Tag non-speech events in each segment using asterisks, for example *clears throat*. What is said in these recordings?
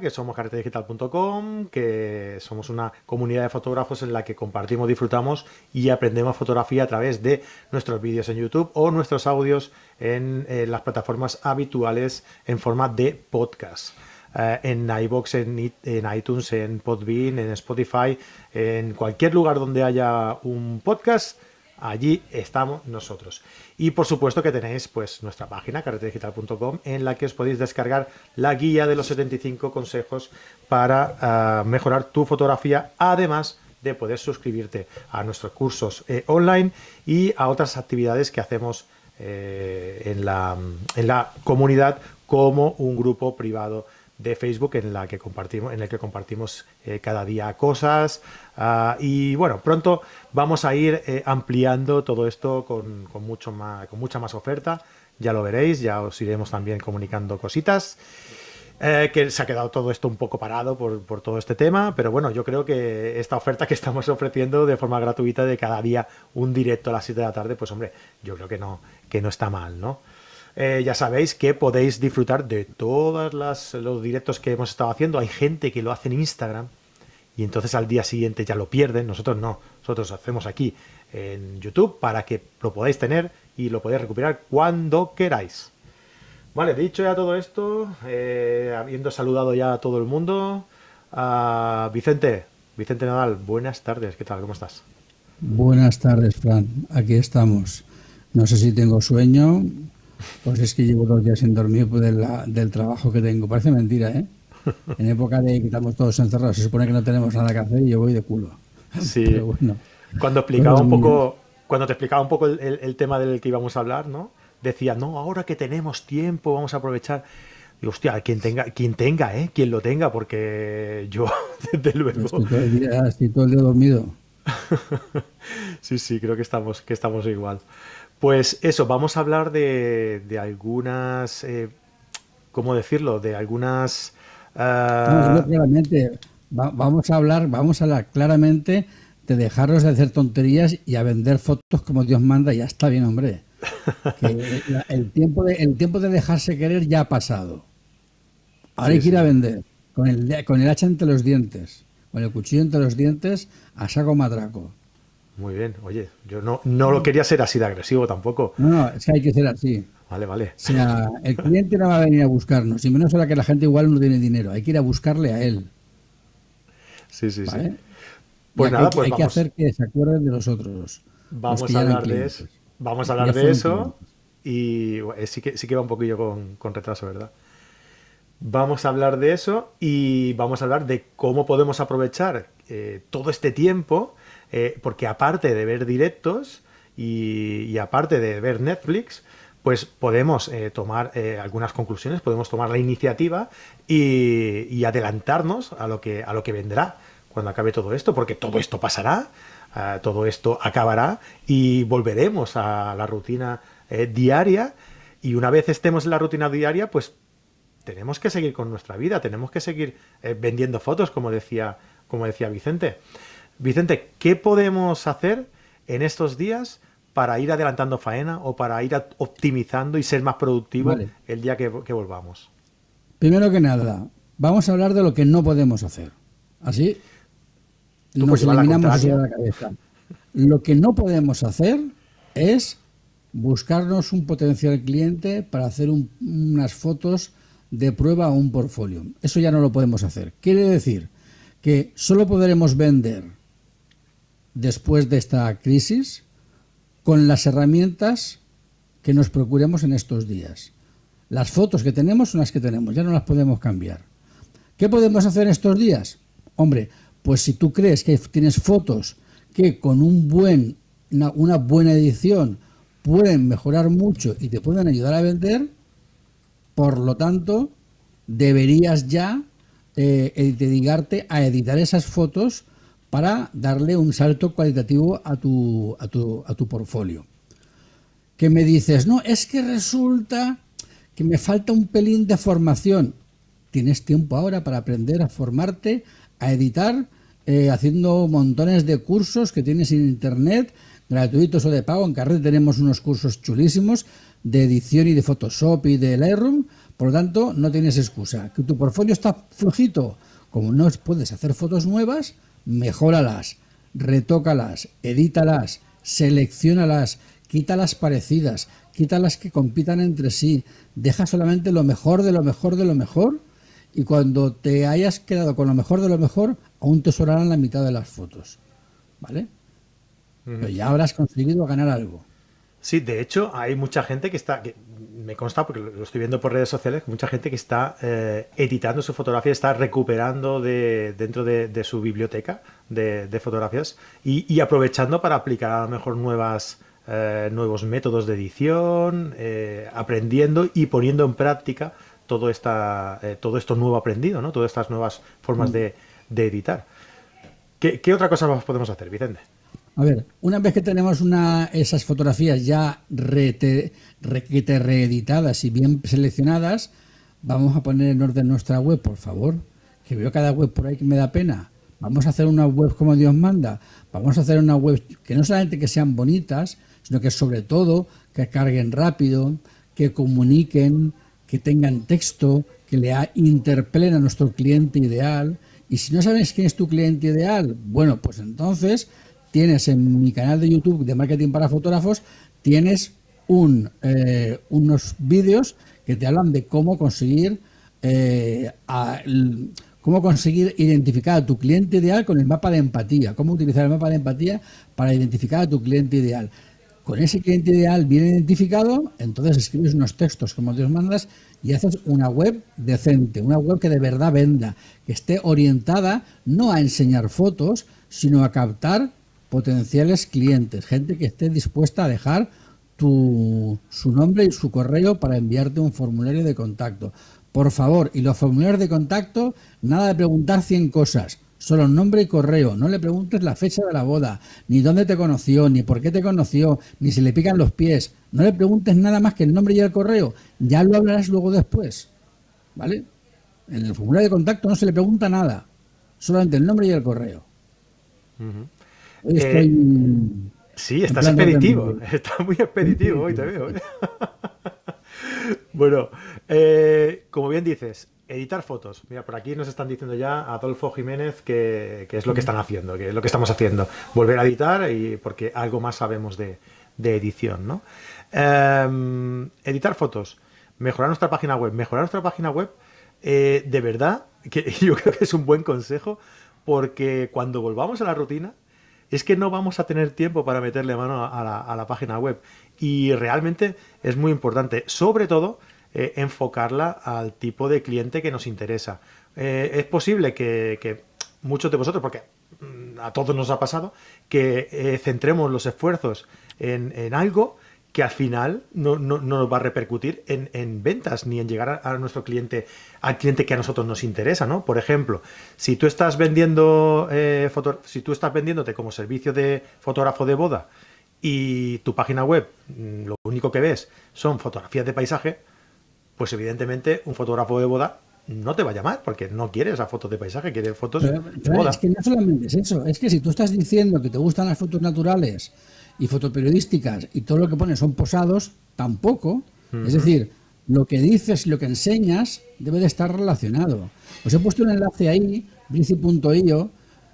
que somos carretedigital.com, que somos una comunidad de fotógrafos en la que compartimos, disfrutamos y aprendemos fotografía a través de nuestros vídeos en YouTube o nuestros audios en, las plataformas habituales en forma de podcast. Eh, en iBox, en, en, iTunes, en Podbean, en Spotify, en cualquier lugar donde haya un podcast, allí estamos nosotros. Y por supuesto que tenéis pues nuestra página carretedigital.com en la que os podéis descargar la guía de los 75 consejos para ah, mejorar tu fotografía, además de poder suscribirte a nuestros cursos eh, online y a otras actividades que hacemos eh, en, la, en la comunidad como un grupo privado de Facebook en la que compartimos, en el que compartimos eh, cada día cosas. Ah, y bueno, pronto vamos a ir eh, ampliando todo esto con, mucho más, con mucha más oferta. Ya lo veréis, ya os iremos también comunicando cositas. Eh, que se ha quedado todo esto un poco parado por, todo este tema, pero bueno, yo creo que esta oferta que estamos ofreciendo de forma gratuita de cada día un directo a las 7 de la tarde, pues hombre, yo creo que no, que no está mal, ¿no? Eh, ya sabéis que podéis disfrutar de todos los directos que hemos estado haciendo. Hay gente que lo hace en Instagram y entonces al día siguiente ya lo pierden. Nosotros no, nosotros hacemos aquí en YouTube para que lo podáis tener y lo podáis recuperar cuando queráis. Vale, dicho ya todo esto, eh, habiendo saludado ya a todo el mundo, a Vicente, Vicente Nadal, buenas tardes, ¿qué tal? ¿Cómo estás? Buenas tardes, Fran, aquí estamos. No sé si tengo sueño, pues es que llevo dos días sin dormir pues, del trabajo que tengo. Parece mentira, ¿eh? En época de que estamos todos encerrados, se supone que no tenemos nada que hacer y yo voy de culo. Sí. Cuando explicaba un poco, cuando te explicaba un poco el, tema del que íbamos a hablar, ¿no? Decía, no, ahora que tenemos tiempo, vamos a aprovechar. Y hostia, quien tenga, quien tenga, ¿eh? Quien lo tenga, porque yo, *laughs* desde luego. Estoy todo el día, estoy todo el día dormido. *laughs* sí, sí, creo que estamos, que estamos igual. Pues eso, vamos a hablar de, algunas, eh, ¿cómo decirlo? De algunas... Ah, claramente, vamos a hablar, vamos a hablar claramente de dejaros de hacer tonterías y a vender fotos como Dios manda, ya está bien, hombre. el, tiempo de, el tiempo de dejarse querer ya ha pasado. Ahora hay que ir a vender, con el, con el hacha entre los dientes, con el cuchillo entre los dientes, a saco matraco. Muy bien, oye, yo no, no lo quería ser así de agresivo tampoco. No, no, es que hay que ser así. Vale, vale. O sea, el cliente no va a venir a buscarnos, y menos ahora que la gente igual no tiene dinero, hay que ir a buscarle a él. Sí, sí, sí. Pues nada, pues hay que hacer que se acuerden de nosotros. Vamos a hablar de eso. Vamos a hablar de eso. Y eh, sí que, sí que va un poquillo con, retraso, ¿verdad? Vamos a hablar de eso y vamos a hablar de cómo podemos aprovechar eh, todo este tiempo eh, porque aparte de ver directos y, aparte de ver Netflix, pues podemos eh, tomar eh, algunas conclusiones, podemos tomar la iniciativa y, adelantarnos a lo, que, a lo que vendrá cuando acabe todo esto, porque todo esto pasará, todo esto acabará y volveremos a la rutina diaria y una vez estemos en la rutina diaria, pues tenemos que seguir con nuestra vida, tenemos que seguir vendiendo fotos, como decía, como decía Vicente. Vicente, ¿qué podemos hacer en estos días para ir adelantando faena o para ir optimizando y ser más productivos el día que, volvamos? Primero que nada, vamos a hablar de lo que no podemos hacer. Así nos eliminamos de la cabeza. Lo que no podemos hacer es buscarnos un potencial cliente para hacer unas fotos de prueba o un portfolio. Eso ya no lo podemos hacer. Quiere decir que solo podremos vender después de esta crisis con las herramientas que nos procuremos en estos días. Las fotos que tenemos son las que tenemos, ya no las podemos cambiar. ¿Qué podemos hacer estos días? Hombre, pues si tú crees que tienes fotos que con un buen, una, buena edición pueden mejorar mucho y te pueden ayudar a vender, por lo tanto, deberías ya eh, dedicarte a editar esas fotos para darle un salto cualitativo a tu, a tu, a tu portfolio. Que me dices, no, es que resulta que me falta un pelín de formación. Tienes tiempo ahora para aprender a formarte, a editar, eh, haciendo montones de cursos que tienes en internet, gratuitos o de pago. En Carret tenemos unos cursos chulísimos de edición y de Photoshop y de Lightroom Por lo tanto, no tienes excusa. Que tu portfolio está flojito, como no puedes hacer fotos nuevas, mejóralas, retócalas, edítalas, seleccionalas, quítalas parecidas, quítalas que compitan entre sí, deja solamente lo mejor de lo mejor de lo mejor y cuando te hayas quedado con lo mejor de lo mejor, aún te sobrarán la mitad de las fotos. ¿Vale? Pero ya habrás conseguido ganar algo. Sí, de hecho, hay mucha gente que está, que me consta porque lo estoy viendo por redes sociales, mucha gente que está eh, editando su fotografía, está recuperando de, dentro de, su biblioteca de, fotografías y, aprovechando para aplicar a lo mejor nuevas, eh, nuevos métodos de edición, eh, aprendiendo y poniendo en práctica todo, esta, todo esto nuevo aprendido, ¿no? todas estas nuevas formas mm. de, editar. ¿Qué, ¿Qué otra cosa más podemos hacer, Vicente? A ver, una vez que tenemos una, esas fotografías ya reeditadas y bien seleccionadas, vamos a poner en orden nuestra web, por favor. Que veo cada web por ahí que me da pena. Vamos a hacer una web como Dios manda. Vamos a hacer una web que no solamente que sean bonitas, sino que sobre todo que carguen rápido, que comuniquen, que tengan texto, que le interpelen a nuestro cliente ideal. Y si no sabes quién es tu cliente ideal, bueno, pues entonces tienes en mi canal de YouTube de marketing para fotógrafos, tienes eh, unos vídeos que te hablan de cómo conseguir eh, cómo conseguir identificar a tu cliente ideal con el mapa de empatía, cómo utilizar el mapa de empatía para identificar a tu cliente ideal. Con ese cliente ideal bien identificado, entonces escribes unos textos como Dios mandas y haces una web decente, una web que de verdad venda, que esté orientada no a enseñar fotos, sino a captar potenciales clientes, gente que esté dispuesta a dejar tu, su nombre y su correo para enviarte un formulario de contacto. Por favor, y los formularios de contacto, nada de preguntar 100 cosas, solo nombre y correo. No le preguntes la fecha de la boda, ni dónde te conoció, ni por qué te conoció, ni si le pican los pies. No le preguntes nada más que el nombre y el correo. Ya lo hablarás luego después. ¿Vale? En el formulario de contacto no se le pregunta nada, solamente el nombre y el correo. Eh, sí, estás expeditivo. *laughs* Estás muy expeditivo hoy, te veo. ¿eh? *laughs* bueno, eh, como bien dices, editar fotos. Mira, por aquí nos están diciendo ya Adolfo Jiménez que, es lo que están haciendo, que es lo que estamos haciendo. Volver a editar y porque algo más sabemos de, edición, ¿no? Em, editar fotos, mejorar nuestra página web. Mejorar nuestra página web, de verdad, que *laughs* yo creo que es un buen consejo porque cuando volvamos a la rutina, es que no vamos a tener tiempo para meterle mano a la, página web. Y realmente es muy importante, sobre todo, eh, enfocarla al tipo de cliente que nos interesa. Eh, es posible que, muchos de vosotros, porque mm, a todos nos ha pasado, que eh, centremos los esfuerzos en, en algo que al final no, nos va a repercutir en, ventas ni en llegar a, nuestro cliente, al cliente que a nosotros nos interesa, ¿no? Por ejemplo, si tú estás vendiendo eh, si tú estás vendiéndote como servicio de fotógrafo de boda y tu página web mm, lo único que ves son fotografías de paisaje, pues evidentemente un fotógrafo de boda no te va a llamar porque no quiere esas fotos de paisaje, quiere fotos de boda. Es que no solamente es eso, es que si tú estás diciendo que te gustan las fotos naturales y fotoperiodísticas y todo lo que pones son posados, tampoco. Es decir, lo que dices y lo que enseñas debe de estar relacionado. Os he puesto un enlace ahí, brici.io,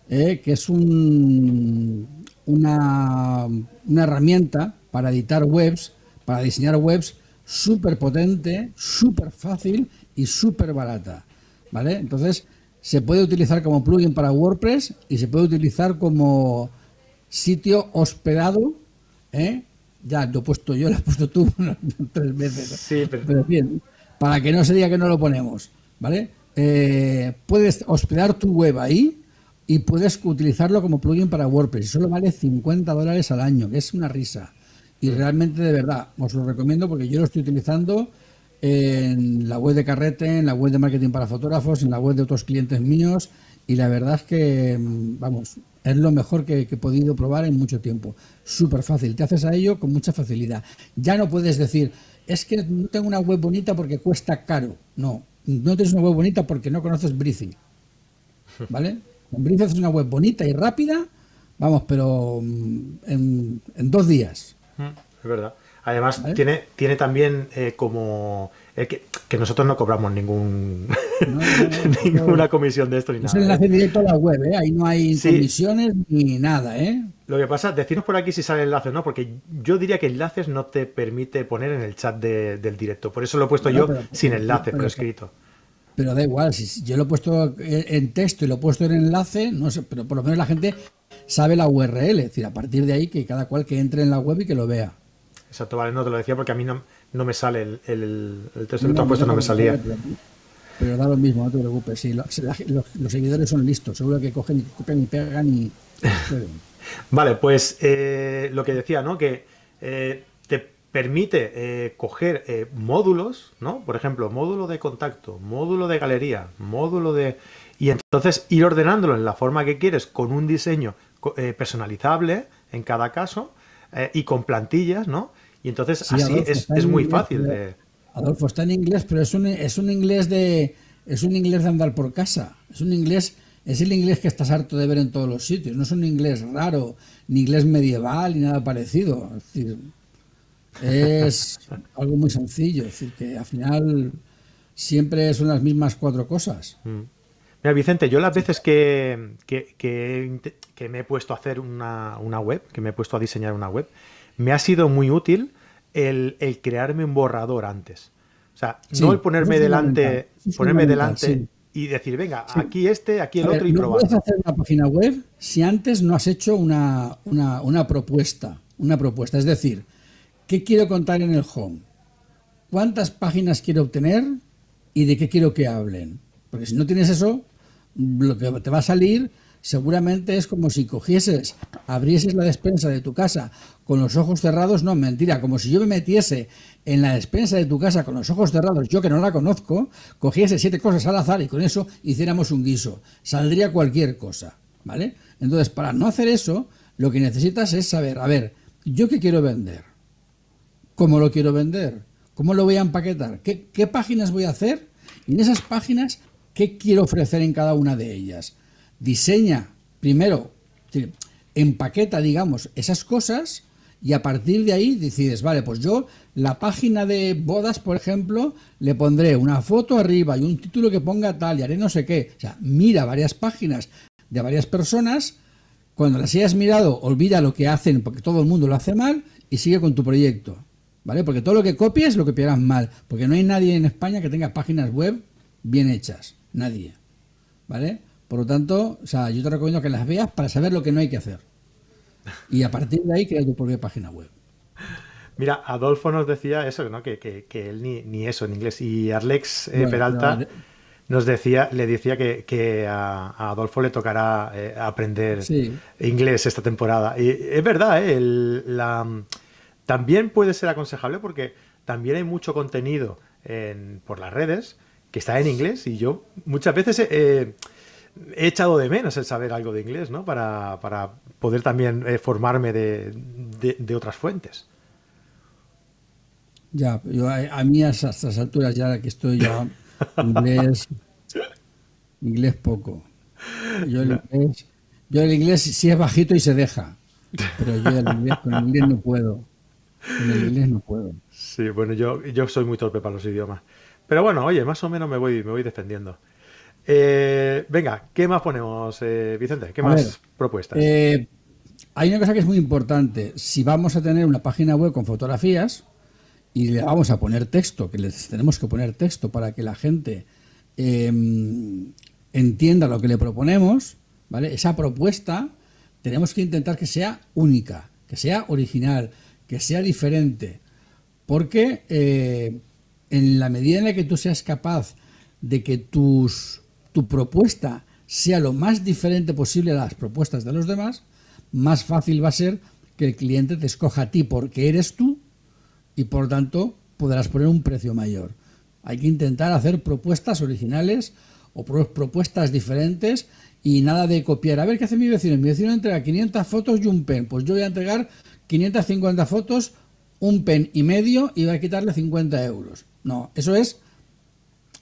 eh, que es un, una, una herramienta para editar webs, para diseñar webs súper potente, súper fácil y súper barata. ¿Vale? Entonces, se puede utilizar como plugin para WordPress y se puede utilizar como sitio hospedado, ¿eh? ya lo he puesto yo, *laughs* lo he puesto tú tres veces. Sí, pero... bien, para que no se diga que no lo ponemos, ¿vale? Eh, puedes hospedar tu web ahí y puedes utilizarlo como plugin para WordPress. Y solo vale 50 dólares al año, que es una risa. Y realmente, de verdad, os lo recomiendo porque yo lo estoy utilizando en la web de Carrete, en la web de marketing para fotógrafos, en la web de otros clientes míos. Y la verdad es que, vamos, es lo mejor que, he podido probar en mucho tiempo. Súper fácil, te haces a ello con mucha facilidad. Ya no puedes decir, es que no tengo una web bonita porque cuesta caro. No, no tienes una web bonita porque no conoces Briefing. *laughs* ¿Vale? Con Briefing haces una web bonita y rápida, vamos, pero mm, en, dos días. Mm, es verdad. Además, tiene, tiene también eh, como que, que, nosotros no cobramos ningún *laughs* ninguna comisión de esto ni nada. Es enlace directo a la web, ¿eh? ahí no hay comisiones ni nada. ¿eh? Lo que pasa, decirnos por aquí si sale enlaces, ¿no? Porque yo diría que enlaces no te permite poner en el chat del directo. Por eso lo he puesto yo sin enlace, por escrito. Pero da igual, si yo lo he puesto en texto y lo he puesto en enlace, no sé, pero por lo menos la gente sabe la URL, es decir, a partir de ahí que cada cual que entre en la web y que lo vea. Exacto, vale, no te lo decía porque a mí no, no me sale el, el, texto que tú has puesto, no me salía. Pero da lo mismo, no te preocupes. Sí, los, seguidores son listos, seguro que cogen y copian y pegan y. *laughs* vale, pues eh, lo que decía, ¿no? Que eh, te permite eh, coger módulos, ¿no? Por ejemplo, módulo de contacto, módulo de galería, módulo de. Y entonces ir ordenándolo en la forma que quieres con un diseño personalizable en cada caso y con plantillas, ¿no? Y entonces así es, muy fácil de... Adolfo está en inglés, pero es un, es un inglés de es un inglés de andar por casa. Es un inglés es el inglés que estás harto de ver en todos los sitios. No es un inglés raro, ni inglés medieval, ni nada parecido. Es decir, es *laughs* algo muy sencillo. Es decir, que al final siempre son las mismas cuatro cosas. Mm. Mira, Vicente, yo las veces que, que, que, me he puesto a hacer una, una, web, que me he puesto a diseñar una web, me ha sido muy útil el, crearme un borrador antes. O sea, no el ponerme delante, ponerme delante y decir, venga, aquí este, aquí el otro y probar. puedes hacer una página web si antes no has hecho una, una, propuesta. Una propuesta. Es decir, ¿qué quiero contar en el home? ¿Cuántas páginas quiero obtener? ¿Y de qué quiero que hablen? Porque si no tienes eso, lo que te va a salir seguramente es como si cogieses, abrieses la despensa de tu casa con los ojos cerrados, no, mentira, como si yo me metiese en la despensa de tu casa con los ojos cerrados, yo que no la conozco, cogiese siete cosas al azar y con eso hiciéramos un guiso. Saldría cualquier cosa, ¿vale? Entonces, para no hacer eso, lo que necesitas es saber, a ver, ¿yo qué quiero vender? ¿Cómo lo quiero vender? ¿Cómo lo voy a empaquetar? ¿Qué, qué páginas voy a hacer? Y en esas páginas, ¿qué quiero ofrecer en cada una de ellas? Diseña primero, empaqueta, digamos, esas cosas y a partir de ahí decides, vale, pues yo la página de bodas, por ejemplo, le pondré una foto arriba y un título que ponga tal y haré no sé qué. O sea, mira varias páginas de varias personas, cuando las hayas mirado, olvida lo que hacen porque todo el mundo lo hace mal y sigue con tu proyecto. ¿Vale? Porque todo lo que copies lo copiarás mal, porque no hay nadie en España que tenga páginas web bien hechas, nadie. ¿Vale? Por lo tanto, o sea, yo te recomiendo que las veas para saber lo que no hay que hacer. Y a partir de ahí crea tu propia página web. Mira, Adolfo nos decía eso, ¿no? Que, que, él ni, ni, eso en inglés. Y Arlex eh, Peralta nos decía, le decía que, a, Adolfo le tocará eh, aprender inglés esta temporada. Y es verdad, ¿eh? la, también puede ser aconsejable porque también hay mucho contenido en, por las redes que está en inglés y yo muchas veces eh, he echado de menos el saber algo de inglés, ¿no? Para, poder también eh, formarme de, otras fuentes. Ya, yo a, mí a estas alturas ya que estoy ya *laughs* inglés, inglés poco. Yo el, inglés, yo el inglés sí es bajito y se deja, pero yo el inglés, con el inglés no puedo. Con el inglés no puedo. Sí, bueno, yo, yo soy muy torpe para los idiomas. Pero bueno, oye, más o menos me voy, me voy defendiendo. Eh, venga, ¿qué más ponemos, eh, Vicente? ¿Qué más propuestas? Eh, hay una cosa que es muy importante. Si vamos a tener una página web con fotografías y le vamos a poner texto, que les tenemos que poner texto para que la gente em, entienda lo que le proponemos, ¿vale? Esa propuesta tenemos que intentar que sea única, que sea original, que sea diferente. Porque en la medida en la que tú seas capaz de que tus tu propuesta sea lo más diferente posible a las propuestas de los demás, más fácil va a ser que el cliente te escoja a ti porque eres tú y por tanto podrás poner un precio mayor. Hay que intentar hacer propuestas originales o propuestas diferentes y nada de copiar. A ver qué hace mi vecino. Mi vecino entrega 500 fotos y un pen. Pues yo voy a entregar 550 fotos, un pen y medio y voy a quitarle 50 euros. No, eso es,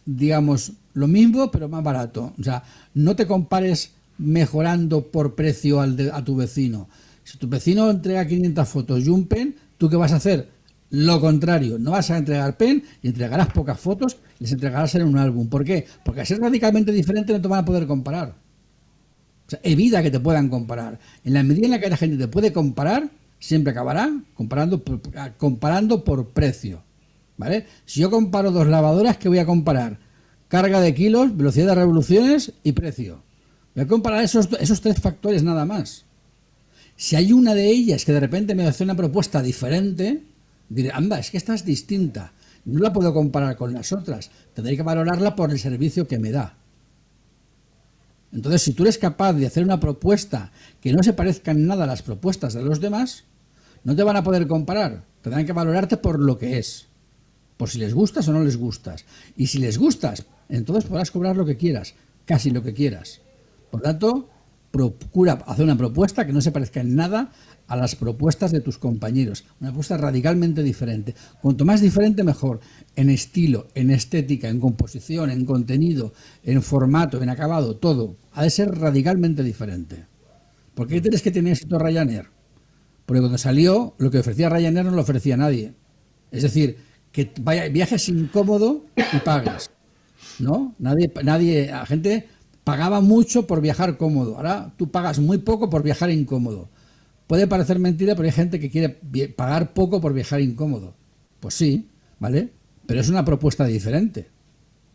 digamos, lo mismo, pero más barato. O sea, no te compares mejorando por precio al a tu vecino. Si tu vecino entrega 500 fotos y un pen, ¿tú qué vas a hacer? Lo contrario, no vas a entregar pen y entregarás pocas fotos les entregarás en un álbum. ¿Por qué? Porque al ser radicalmente diferente no te van a poder comparar. O sea, evita que te puedan comparar. En la medida en la que la gente te puede comparar, siempre acabará comparando por, comparando por precio. ¿Vale? Si yo comparo dos lavadoras, ¿qué voy a comparar? Carga de kilos, velocidad de revoluciones y precio. Voy a comparar esos, esos tres factores nada más. Si hay una de ellas que de repente me hace una propuesta diferente, diré, anda, es que esta es distinta. No la puedo comparar con las otras. Tendré que valorarla por el servicio que me da. Entonces, si tú eres capaz de hacer una propuesta que no se parezca en nada a las propuestas de los demás, no te van a poder comparar. Tendrán que valorarte por lo que es. Por si les gustas o no les gustas. Y si les gustas, entonces podrás cobrar lo que quieras. Casi lo que quieras. Por tanto, procura hacer una propuesta que no se parezca en nada a las propuestas de tus compañeros. Una propuesta radicalmente diferente. Cuanto más diferente, mejor. En estilo, en estética, en composición, en contenido, en formato, en acabado, todo. Ha de ser radicalmente diferente. ¿Por qué tienes que tener éxito Ryanair? Porque cuando salió, lo que ofrecía Ryanair no lo ofrecía nadie. Es decir, que vaya, viajes incómodo y pagues. ¿No? Nadie, nadie, la gente pagaba mucho por viajar cómodo. Ahora tú pagas muy poco por viajar incómodo. Puede parecer mentira, pero hay gente que quiere pagar poco por viajar incómodo. Pues sí, ¿vale? Pero es una propuesta diferente,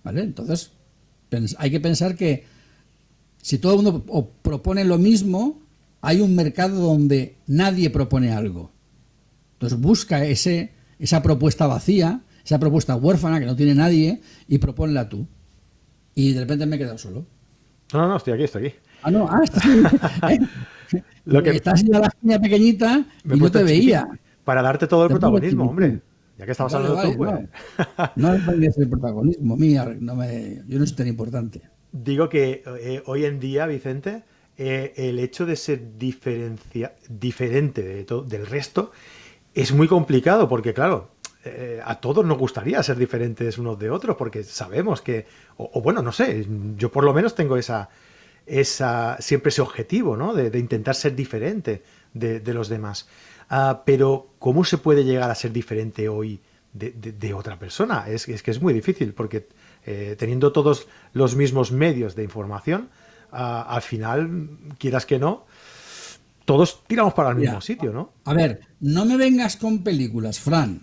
¿vale? Entonces, hay que pensar que si todo el mundo propone lo mismo, hay un mercado donde nadie propone algo. Entonces busca ese, esa propuesta vacía, esa propuesta huérfana que no tiene nadie y proponla tú. Y de repente me he quedado solo. No, no, estoy aquí, estoy aquí. Ah, no, ah, *laughs* Lo que *laughs* estás en la esquina pequeñita y no te veía. Para darte todo el protagonismo, hombre. Ya que estamos hablando tú, pues. No, no me el protagonismo, mía, no me, yo no soy tan importante. Digo que eh, hoy en día, Vicente, eh, el hecho de ser diferencia, diferente de del resto es muy complicado porque, claro, eh, a todos nos gustaría ser diferentes unos de otros porque sabemos que, o, bueno, no sé, yo por lo menos tengo esa, esa siempre ese objetivo, ¿no? De, intentar ser diferente de, los demás. Ah, pero, ¿cómo se puede llegar a ser diferente hoy de, otra persona? Es, que es muy difícil, porque eh, teniendo todos los mismos medios de información, ah, al final, quieras que no, todos tiramos para el mismo sitio, ¿no? A ver, no me vengas con películas, Fran.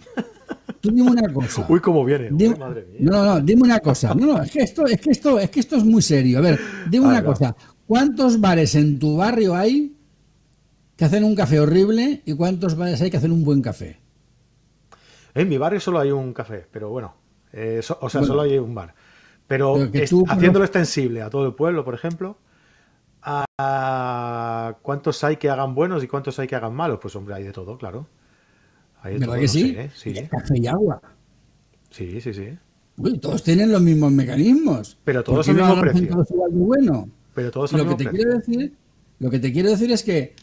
Tú dime una cosa. *laughs* Uy, cómo viene. madre mía. No, no, dime una cosa. No, no, es que esto, es que esto, es que esto es muy serio. A ver, dime una cosa. ¿Cuántos bares en tu barrio hay que hacen un café horrible y cuántos bares hay que hacen un buen café? En mi barrio solo hay un café, pero bueno, eh, o sea, solo hay un bar. Pero, haciéndolo extensible a todo el pueblo, por ejemplo, a ¿cuántos hay que hagan buenos y cuántos hay que hagan malos? Pues hombre, hay de todo, claro. ¿Verdad que sí? sí. Café y agua. Sí, sí, sí. todos tienen los mismos mecanismos. Pero todos al mismo precio. Todos bueno. Pero todos lo que te quiero decir, Lo que te quiero decir es que,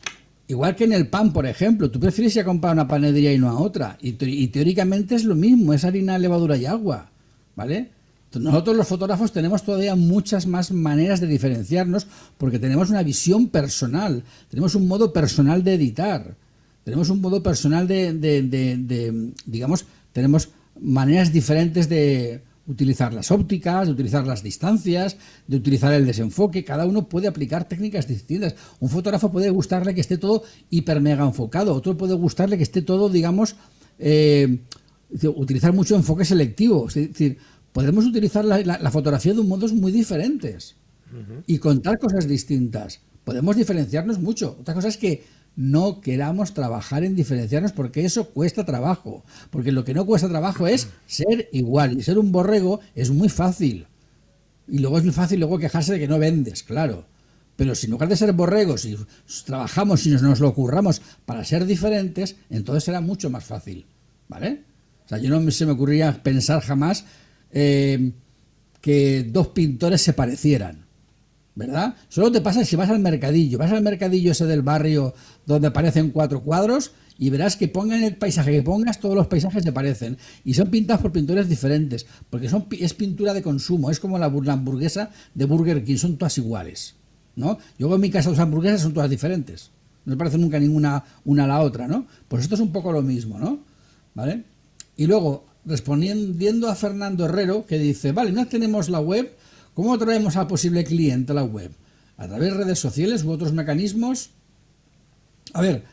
igual que en el pan, por ejemplo, tú prefieres ir a comprar una panadería y no a otra. Y, y teóricamente es lo mismo, es harina, levadura y agua. ¿Vale? Nosotros los fotógrafos tenemos todavía muchas más maneras de diferenciarnos porque tenemos una visión personal, tenemos un modo personal de editar. Tenemos un modo personal de, digamos, tenemos maneras diferentes de utilizar las ópticas, de utilizar las distancias, de utilizar el desenfoque. Cada uno puede aplicar técnicas distintas. Un fotógrafo puede gustarle que esté todo hiper mega enfocado, otro puede gustarle que esté todo, digamos, eh, utilizar mucho enfoque selectivo. Es decir, podemos utilizar la, fotografía de un modos muy diferentes y contar cosas distintas. Podemos diferenciarnos mucho. Otra cosa es que no queramos trabajar en diferenciarnos porque eso cuesta trabajo. Porque lo que no cuesta trabajo es ser igual. Y ser un borrego es muy fácil. Y luego es muy fácil luego quejarse de que no vendes, claro. Pero si en lugar de ser borregos y trabajamos y nos, lo curramos para ser diferentes, entonces será mucho más fácil. ¿Vale? O sea, yo no se me ocurría pensar jamás eh, que dos pintores se parecieran. ¿verdad? Solo te pasa si vas al mercadillo, vas al mercadillo ese del barrio donde aparecen cuatro cuadros y verás que pongan el paisaje que pongas, todos los paisajes se parecen y son pintados por pintores diferentes, porque son, es pintura de consumo, es como la, hamburguesa de Burger King, son todas iguales, ¿no? Yo en mi casa las hamburguesas son todas diferentes, no se parecen nunca ninguna una a la otra, ¿no? Pues esto es un poco lo mismo, ¿no? ¿Vale? Y luego, respondiendo a Fernando Herrero, que dice, vale, no tenemos la web, ¿cómo traemos al posible cliente a la web? ¿A través de redes sociales u otros mecanismos? A ver,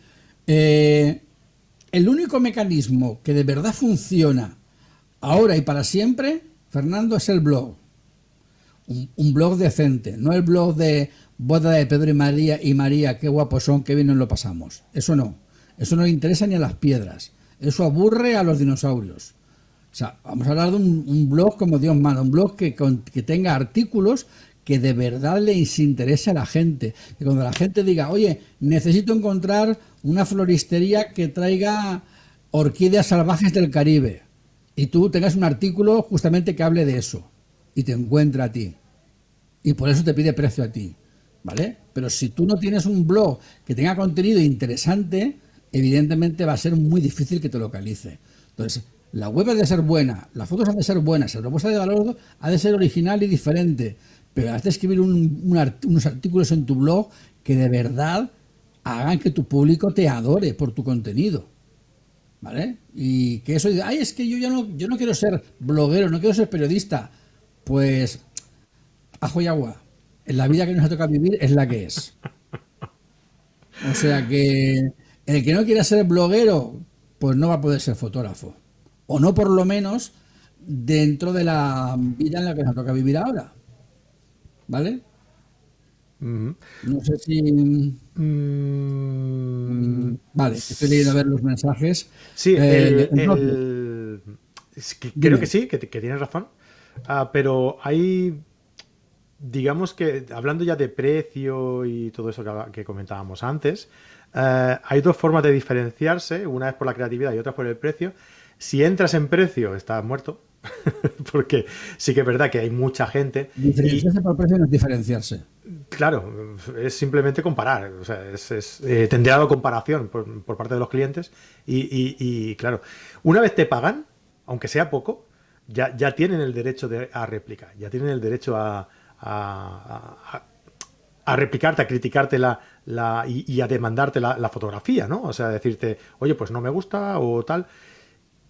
eh, el único mecanismo que de verdad funciona ahora y para siempre, Fernando, es el blog. Un, blog decente, no el blog de boda de Pedro y María y María, qué guapos son, qué bien nos lo pasamos. Eso no. Eso no le interesa ni a las piedras. Eso aburre a los dinosaurios. O sea, vamos a hablar de un, blog como Dios manda, un blog que, tenga artículos que de verdad les interese a la gente. Que cuando la gente diga, oye, necesito encontrar una floristería que traiga orquídeas salvajes del Caribe. Y tú tengas un artículo justamente que hable de eso. Y te encuentra a ti. Y por eso te pide precio a ti. ¿Vale? Pero si tú no tienes un blog que tenga contenido interesante, evidentemente va a ser muy difícil que te localice. Entonces, la web ha de ser buena, las fotos han de ser buenas, la propuesta de valor ha de ser original y diferente, pero has de escribir unos artículos en tu blog que de verdad hagan que tu público te adore por tu contenido. ¿Vale? Y que eso diga, ay, es que yo ya no, yo no quiero ser bloguero, no quiero ser periodista. Pues, ajo y agua. En la vida que nos toca vivir es la que es. O sea que el que no quiera ser bloguero, pues no va a poder ser fotógrafo. O no por lo menos dentro de la vida en la que nos toca vivir ahora. ¿Vale? No sé si. Mm. Vale, estoy leyendo a ver los mensajes. Sí, eh, creo que sí, que, tienes razón. Ah, pero hay. Digamos que hablando ya de precio y todo eso que, comentábamos antes, eh, hay dos formas de diferenciarse: una es por la creatividad y otra por el precio. Si entras en precio, estás muerto. *laughs* Porque sí que es verdad que hay mucha gente. Diferenciarse por precio no es diferenciarse. Claro, es simplemente comparar. O sea, es, es eh, comparación por, parte de los clientes. Y, claro, una vez te pagan, aunque sea poco, ya, ya tienen el derecho de, a réplica, ya tienen el derecho a, a, a, replicarte, a criticarte la, la y, a demandarte la, la, fotografía, ¿no? O sea, decirte, oye, pues no me gusta o tal.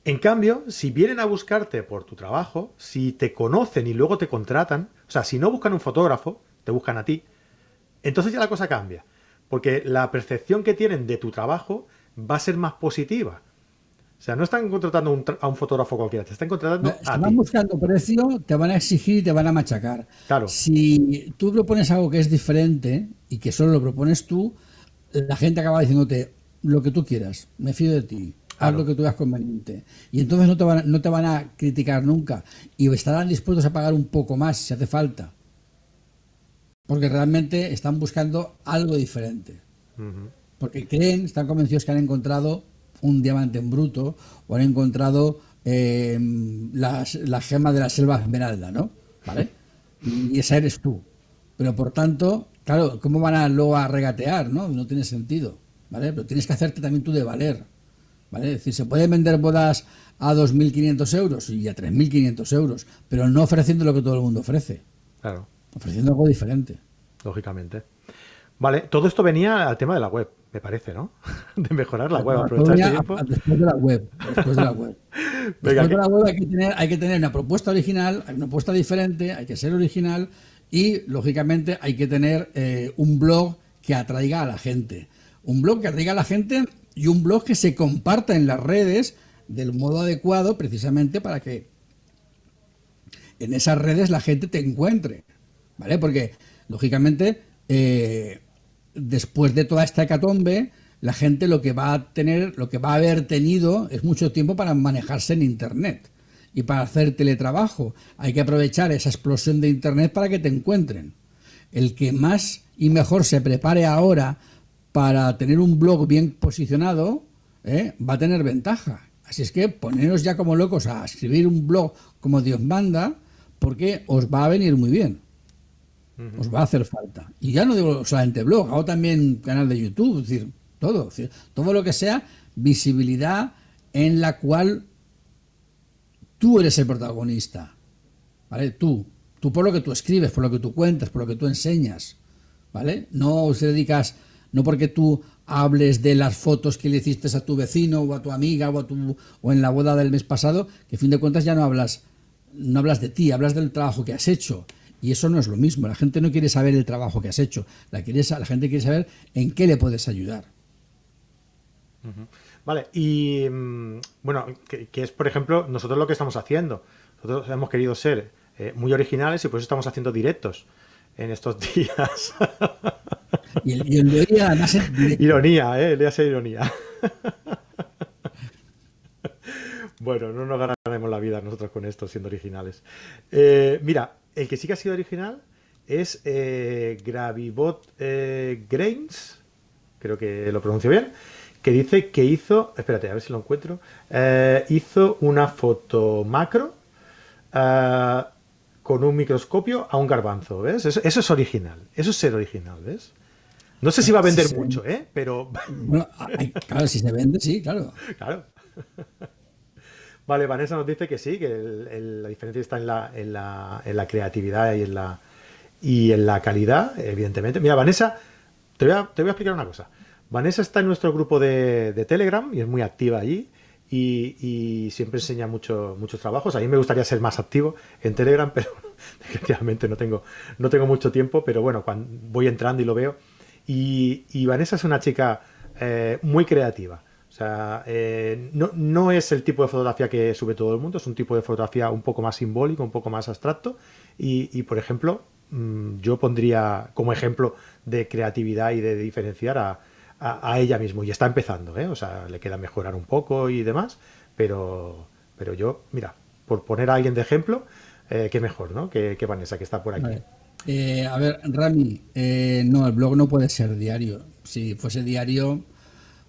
En cambio, si vienen a buscarte por tu trabajo, si te conocen y luego te contratan, o sea, si no buscan un fotógrafo, te buscan a ti, entonces ya la cosa cambia. Porque la percepción que tienen de tu trabajo va a ser más positiva. O sea, no están contratando a un fotógrafo cualquiera, te están contratando a ti. buscando precio, te van a exigir y te van a machacar. Claro. Si tú propones algo que es diferente y que solo lo propones tú, la gente acaba diciéndote lo que tú quieras, me fío de ti haz lo que tú veas conveniente. Y entonces no te, van a, no te van a criticar nunca y estarán dispuestos a pagar un poco más si hace falta. Porque realmente están buscando algo diferente. Porque creen, están convencidos que han encontrado un diamante en bruto o han encontrado eh, la, gema de la selva esmeralda, ¿no? ¿Vale? Y esa eres tú. Pero por tanto, claro, ¿cómo van a luego a regatear? ¿no? No tiene sentido. ¿Vale? Pero tienes que hacerte también tú de valer. ¿Vale? Es decir, se pueden vender bodas a 2.500 euros y a 3.500 euros, pero no ofreciendo lo que todo el mundo ofrece. Claro. Ofreciendo algo diferente. Lógicamente. Vale, todo esto venía al tema de la web, me parece, ¿no? *laughs* De mejorar la web, aprovechar este tiempo. Después de la web. Después de la web. *laughs* después de la web hay que, tener, hay que tener una propuesta original, una propuesta diferente, hay que ser original y, lógicamente, hay que tener eh, un blog que atraiga a la gente. Un blog que atraiga a la gente y un blog que se comparta en las redes del modo adecuado precisamente para que en esas redes la gente te encuentre, ¿vale? Porque, lógicamente, eh, después de toda esta hecatombe, la gente lo que va a tener, lo que va a haber tenido es mucho tiempo para manejarse en Internet y para hacer teletrabajo. Hay que aprovechar esa explosión de Internet para que te encuentren. El que más y mejor se prepare ahora para tener un blog bien posicionado, ¿eh? va a tener ventaja. Así es que poneros ya como locos a escribir un blog como Dios manda, porque os va a venir muy bien. Os va a hacer falta. Y ya no digo solamente blog, hago también canal de YouTube, es decir, todo. todo lo que sea visibilidad en la cual tú eres el protagonista. ¿Vale? Tú. Tú por lo que tú escribes, por lo que tú cuentas, por lo que tú enseñas. ¿Vale? No os dedicas no porque tú hables de las fotos que le hiciste a tu vecino o a tu amiga o, a tu, o en la boda del mes pasado, que a fin de cuentas ya no hablas, no hablas de ti, hablas del trabajo que has hecho. Y eso no es lo mismo. La gente no quiere saber el trabajo que has hecho. La, quiere, la gente quiere saber en qué le puedes ayudar. Vale, y mm, bueno, que, es por ejemplo nosotros lo que estamos haciendo. Nosotros hemos querido ser eh, muy originales y por eso estamos haciendo directos en estos *laughs* días. Y el, ironía, Ironía, ¿eh? Le hace ironía. bueno, no nos ganaremos la vida nosotros con esto siendo originales. Eh, mira, el que sí que ha sido original es eh, Gravibot eh, Grains, creo que lo pronuncio bien, que dice que hizo, espérate, a ver si lo encuentro, hizo una foto macro con un microscopio a un garbanzo, ¿ves? Eso, es original, eso es ser original, ¿ves? No sé si va a vender mucho, ¿eh? Pero... claro, si se vende, sí, claro. *laughs* Claro. Vale, Vanessa nos dice que sí, que la diferencia está en la, en, la, en la, creatividad y en la, y en la calidad, evidentemente. Mira, Vanessa, te voy a, te voy a explicar una cosa. Vanessa está en nuestro grupo de, de Telegram y es muy activa allí y, siempre enseña mucho, muchos trabajos. A mí me gustaría ser más activo en Telegram, *laughs* pero definitivamente no tengo, no tengo mucho tiempo, pero bueno, cuando voy entrando y lo veo. Y, Vanessa es una chica eh, muy creativa. O sea, eh, no, no, es el tipo de fotografía que sube todo el mundo, es un tipo de fotografía un poco más simbólico, un poco más abstracto. Y, por ejemplo, mm, yo pondría como ejemplo de creatividad y de diferenciar a, a, ella mismo. Y está empezando, ¿eh? O sea, le queda mejorar un poco y demás, pero, pero yo, mira, por poner a alguien de ejemplo, eh, qué mejor, ¿no? Que, Vanessa, que está por aquí. Eh, a ver, Rami, eh, no, el blog no puede ser diario. Si fuese diario,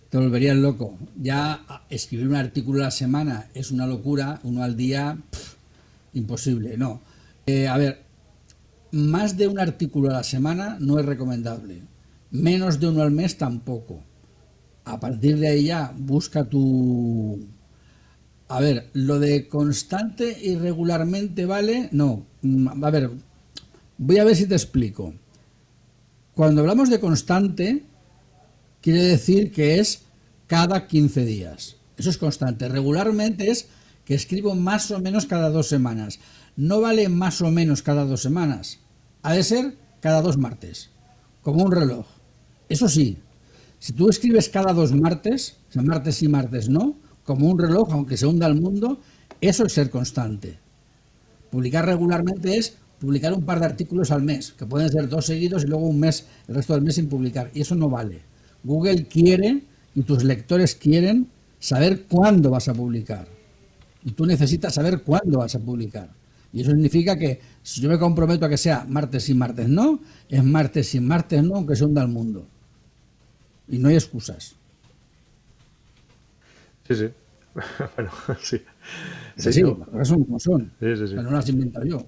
te volverías loco. Ya escribir un artículo a la semana es una locura, uno al día, imposible, no. a ver, más de un artículo a la semana no es recomendable. Menos de uno al mes tampoco. A partir de ahí ya busca tu... A ver, lo de constante y regularmente vale, no. Mm, a ver, voy a ver si te explico. Cuando hablamos de constante, quiere decir que es cada 15 días. Eso es constante. Regularmente es que escribo más o menos cada dos semanas. No vale más o menos cada dos semanas. Ha de ser cada dos martes, como un reloj. Eso sí, si tú escribes cada dos martes, o sea, martes y martes no, como un reloj, aunque se hunda el mundo, eso es ser constante. Publicar regularmente es publicar un par de artículos al mes, que pueden ser dos seguidos y luego un mes, el resto del mes sin publicar. Y eso no vale. Google quiere y tus lectores quieren saber cuándo vas a publicar. Y tú necesitas saber cuándo vas a publicar. Y eso significa que si yo me comprometo a que sea martes y martes no, es martes y martes no, aunque se hunda el mundo. Y no hay excusas. Sí, sí. *laughs* bueno, sí. Sí, sí, son como son. Sí, sí, sí. Pero no las invento yo.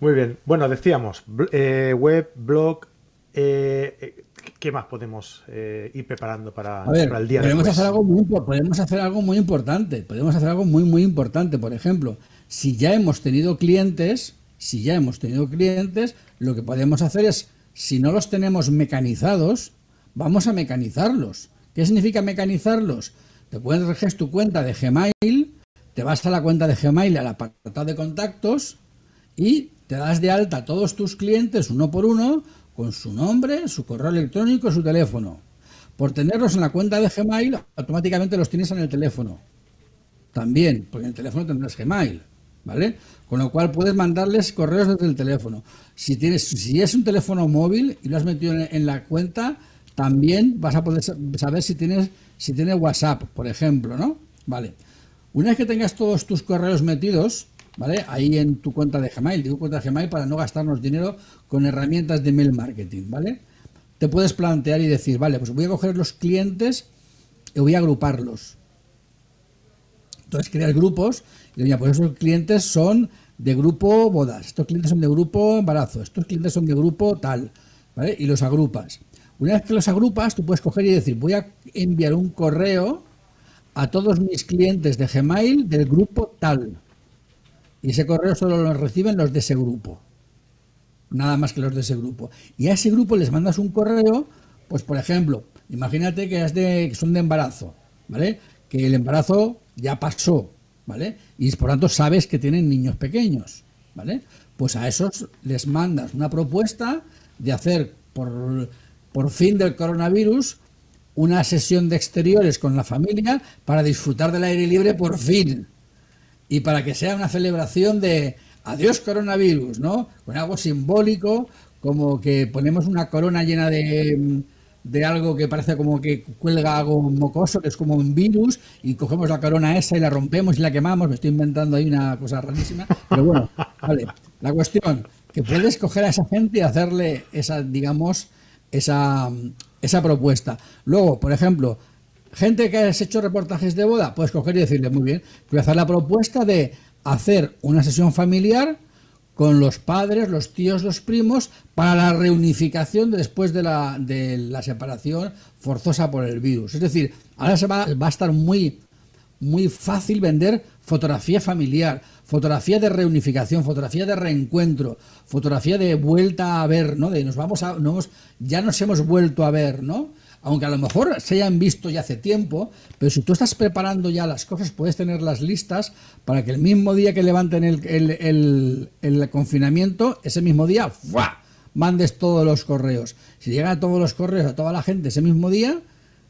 Muy bien. Bueno, decíamos, eh, web, blog, eh, eh, ¿qué más podemos ir preparando para, el día podemos hacer algo muy Podemos hacer algo muy importante. Podemos hacer algo muy, muy importante. Por ejemplo, si ya hemos tenido clientes, si ya hemos tenido clientes, lo que podemos hacer es, si no los tenemos mecanizados, vamos a mecanizarlos. ¿Qué significa mecanizarlos? Te puedes registrar tu cuenta de Gmail, te vas a la cuenta de Gmail, al apartado de contactos y te das de alta a todos tus clientes uno por uno con su nombre, su correo electrónico, su teléfono. Por tenerlos en la cuenta de Gmail, automáticamente los tienes en el teléfono. También, porque en el teléfono tendrás Gmail, ¿vale? Con lo cual puedes mandarles correos desde el teléfono. Si tienes, si es un teléfono móvil y lo has metido en la cuenta, también vas a poder saber si tienes, si tienes WhatsApp, por ejemplo, ¿no? Vale. Una vez que tengas todos tus correos metidos, ¿vale? Ahí en tu cuenta de Gmail, digo cuenta de Gmail para no gastarnos dinero con herramientas de mail marketing, ¿vale? Te puedes plantear y decir, vale, pues voy a coger los clientes y voy a agruparlos. Entonces creas grupos y mira, pues esos clientes son de grupo bodas, estos clientes son de grupo embarazo, estos clientes son de grupo tal, ¿vale? Y los agrupas. Una vez que los agrupas, tú puedes coger y decir, voy a enviar un correo a todos mis clientes de Gmail del grupo tal. Y ese correo solo lo reciben los de ese grupo. Nada más que los de ese grupo. Y a ese grupo les mandas un correo, pues por ejemplo, imagínate que, es de, que son de embarazo, ¿vale? Que el embarazo ya pasó, ¿vale? Y por tanto sabes que tienen niños pequeños, ¿vale? Pues a esos les mandas una propuesta de hacer por, por fin del coronavirus una sesión de exteriores con la familia para disfrutar del aire libre por fin y para que sea una celebración de adiós coronavirus, ¿no? Con algo simbólico, como que ponemos una corona llena de, de algo que parece como que cuelga algo mocoso, que es como un virus, y cogemos la corona esa y la rompemos y la quemamos. Me estoy inventando ahí una cosa rarísima, pero bueno, *laughs* vale. La cuestión, que puedes coger a esa gente y hacerle esa, digamos, esa, esa propuesta. Luego, por ejemplo, gente que has hecho reportajes de boda, puedes coger y decirle, muy bien, voy a hacer la propuesta de hacer una sesión familiar con los padres, los tíos, los primos, para la reunificación después de la, de la separación forzosa por el virus. Es decir, ahora se va, a estar muy, muy fácil vender fotografía familiar, fotografía de reunificación, fotografía de reencuentro, fotografía de vuelta a ver, ¿no? De nos vamos a, ya nos hemos vuelto a ver, ¿no? Aunque a lo mejor se hayan visto ya hace tiempo, pero si tú estás preparando ya las cosas, puedes tenerlas listas para que el mismo día que levanten el, el, el, confinamiento, ese mismo día, ¡fua! mandes todos los correos. Si llegan todos los correos a toda la gente ese mismo día,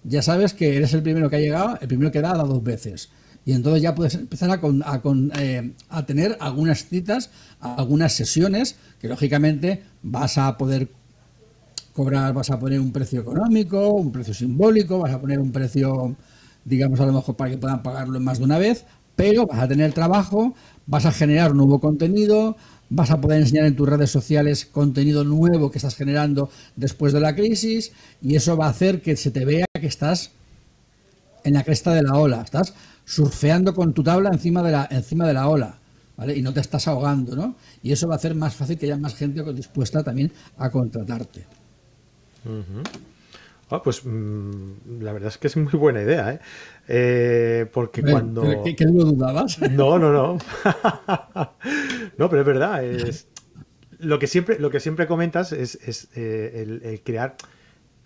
ya sabes que eres el primero que ha llegado, el primero que da, da dos veces. Y entonces ya puedes empezar a, a, eh, a tener algunas citas, algunas sesiones que lógicamente vas a poder cobrar, vas a poner un precio económico, un precio simbólico, vas a poner un precio, digamos, a lo mejor para que puedan pagarlo más de una vez, pero vas a tener trabajo, vas a generar nuevo contenido, vas a poder enseñar en tus redes sociales contenido nuevo que estás generando después de la crisis y eso va a hacer que se te vea que estás en la cresta de la ola, estás surfeando con tu tabla encima de la, encima de la ola. ¿Vale? Y no te estás ahogando, ¿no? Y eso va a hacer más fácil que haya más gente dispuesta también a contratarte. Ah, pues mm, la verdad es que es muy buena idea, ¿eh? eh porque cuando... ¿Qué, qué lo dudabas? No, no, no. *laughs* no, pero es verdad. Es... Lo, que siempre, lo que siempre comentas es, eh, el, crear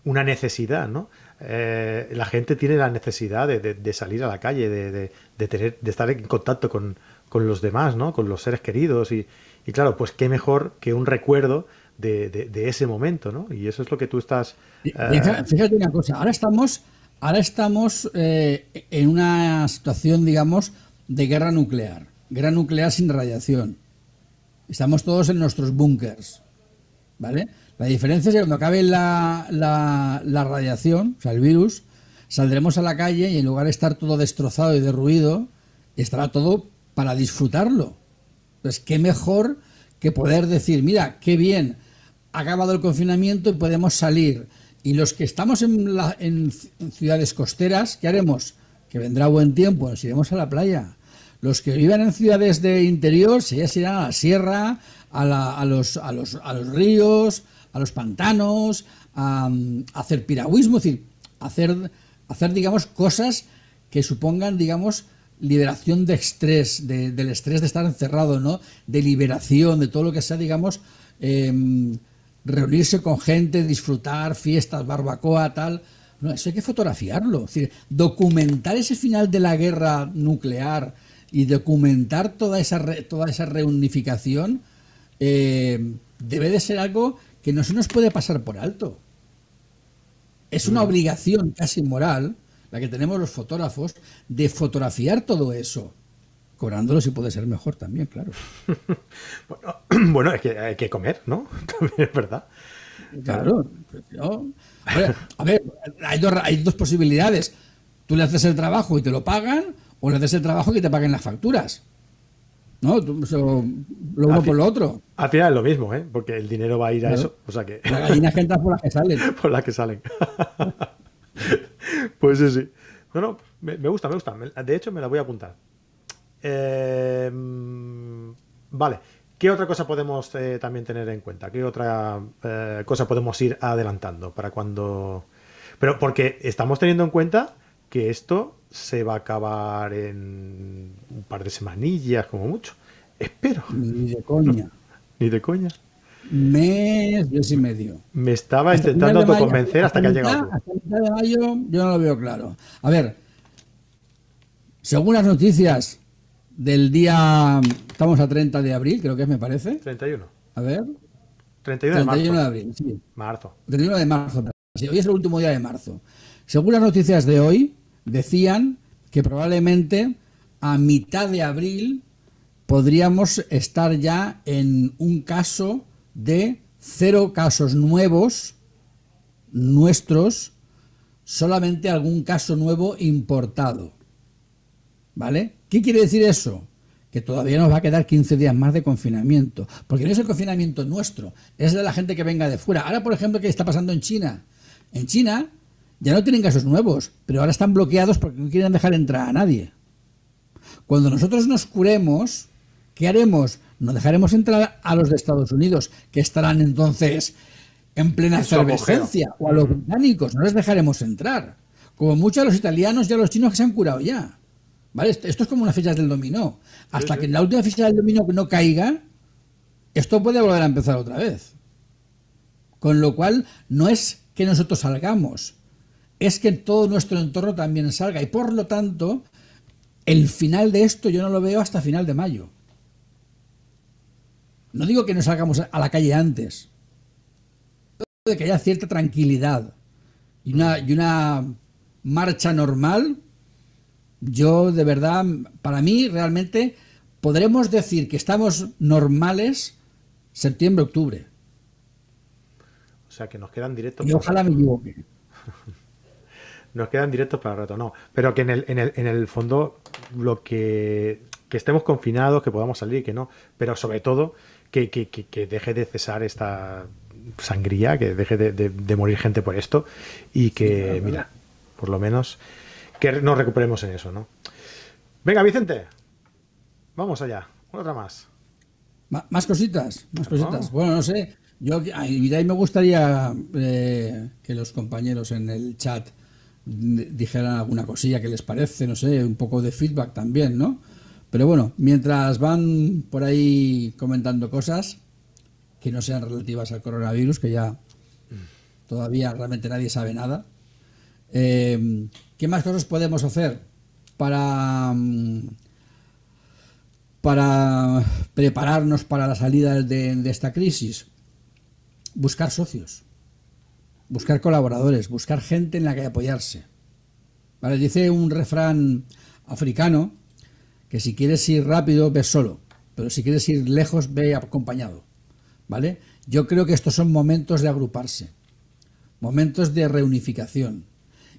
una necesidad, ¿no? Eh, la gente tiene la necesidad de, salir a la calle, de, tener, de estar en contacto con, los demás, ¿no? Con los seres queridos. Y, claro, pues qué mejor que un recuerdo de, ese momento, ¿no? Y eso es lo que tú estás. Eh, fíjate una cosa, ahora estamos, ahora estamos eh, en una situación, digamos, de guerra nuclear. Guerra nuclear sin radiación. Estamos todos en nuestros búnkers. ¿Vale? La diferencia es que cuando acabe la, la, radiación, o sea, el virus, saldremos a la calle y en lugar de estar todo destrozado y derruido, estará todo para disfrutarlo. Pues qué mejor que poder decir, mira, qué bien, acabado el confinamiento y podemos salir. Y los que estamos en, en, ciudades costeras, ¿qué haremos? Que vendrá buen tiempo, nos iremos a la playa. Los que vivan en ciudades de interior, se irán a la sierra, a, los, a, los, a los ríos, a los pantanos, a, hacer piragüismo, es decir, hacer, hacer, digamos, cosas que supongan, digamos, liberación de estrés, del estrés de estar encerrado, ¿no? De liberación, de todo lo que sea, digamos, em, reunirse con gente, disfrutar, fiestas, barbacoa, tal. No, eso hay que fotografiarlo. Es decir, documentar ese final de la guerra nuclear y documentar toda esa, toda esa reunificación eh, debe de ser algo que no se nos puede pasar por alto. Es una mm. obligación casi moral, la que tenemos los fotógrafos, de fotografiar todo eso. Cobrándolo si puede ser mejor también, claro. *laughs* *clears throat* bueno, es que hay que comer, ¿no? *laughs* También es verdad. Claro. a ver, hay dos, hay dos posibilidades. Tú le haces el trabajo y te lo pagan, o le haces el trabajo y que te paguen las facturas. ¿no? lo uno por lo otro. Al final es lo mismo, ¿eh? Porque el dinero va a ir a eso. O sea que... Las gallinas que entran por las que salen. *laughs* por las que salen. pues sí, sí. No, no, me, gusta, me gusta. De hecho, me la voy a apuntar. Eh, vale. ¿Qué otra cosa podemos eh, también tener en cuenta? ¿Qué otra eh, cosa podemos ir adelantando para cuando... Pero porque estamos teniendo en cuenta que esto se va a acabar en un par de semanillas, como mucho. Espero. Ni de coña. *laughs* Ni de coña. Mes, mes y medio. Me estaba intentando autoconvencer hasta, que ha llegado. Hasta el de mayo yo no lo veo claro. A ver, según las noticias del día, estamos a 30 de abril, creo que es, me parece. 31. A ver. 31 de 31 de abril, sí. Marzo. 31 de marzo. hoy es el último día de marzo. Según las noticias de hoy, decían que probablemente a mitad de abril podríamos estar ya en un caso de cero casos nuevos nuestros, solamente algún caso nuevo importado. ¿Vale? ¿Qué quiere decir eso? Que todavía nos va a quedar 15 días más de confinamiento. Porque no es el confinamiento nuestro, es de la gente que venga de fuera. Ahora, por ejemplo, ¿qué está pasando en China? En China ya no tienen casos nuevos, pero ahora están bloqueados porque no quieren dejar entrar a nadie. Cuando nosotros nos curemos, ¿qué haremos? No dejaremos entrar a los de Estados Unidos, que estarán entonces en plena efervescencia, o a los británicos, no les dejaremos entrar. Como muchos a los italianos y a los chinos que se han curado ya. ¿Vale? Esto, es como una ficha del dominó. Hasta que en la última ficha del dominó no caiga, esto puede volver a empezar otra vez. Con lo cual, no es que nosotros salgamos, es que todo nuestro entorno también salga. Y por lo tanto, el final de esto yo no lo veo hasta final de mayo. No digo que no salgamos a la calle antes. De que haya cierta tranquilidad y una, y una marcha normal yo de verdad, para mí realmente podremos decir que estamos normales septiembre, octubre. O sea que nos quedan directos. Y ojalá me equivoque. *laughs* nos quedan directos para el rato, no. Pero que en el, en el, en el fondo, lo que, que estemos confinados, que podamos salir, que no. Pero sobre todo, que, que, que deje de cesar esta sangría, que deje de, de, morir gente por esto. Y que, mira, por lo menos que nos recuperemos en eso, ¿no? Venga, Vicente, vamos allá, otra más. más cositas, más cositas. Bueno, no sé, yo ahí me gustaría eh, que los compañeros en el chat dijeran alguna cosilla que les parece, no sé, un poco de feedback también, ¿no? Pero bueno, mientras van por ahí comentando cosas que no sean relativas al coronavirus, que ya todavía realmente nadie sabe nada, eh, ¿Qué más cosas podemos hacer para, mm, para prepararnos para la salida de, esta crisis? Buscar socios, buscar colaboradores, buscar gente en la que apoyarse. ¿Vale? Dice un refrán africano que si quieres ir rápido, ve solo, pero si quieres ir lejos, ve acompañado. ¿Vale? Yo creo que estos son momentos de agruparse, momentos de reunificación,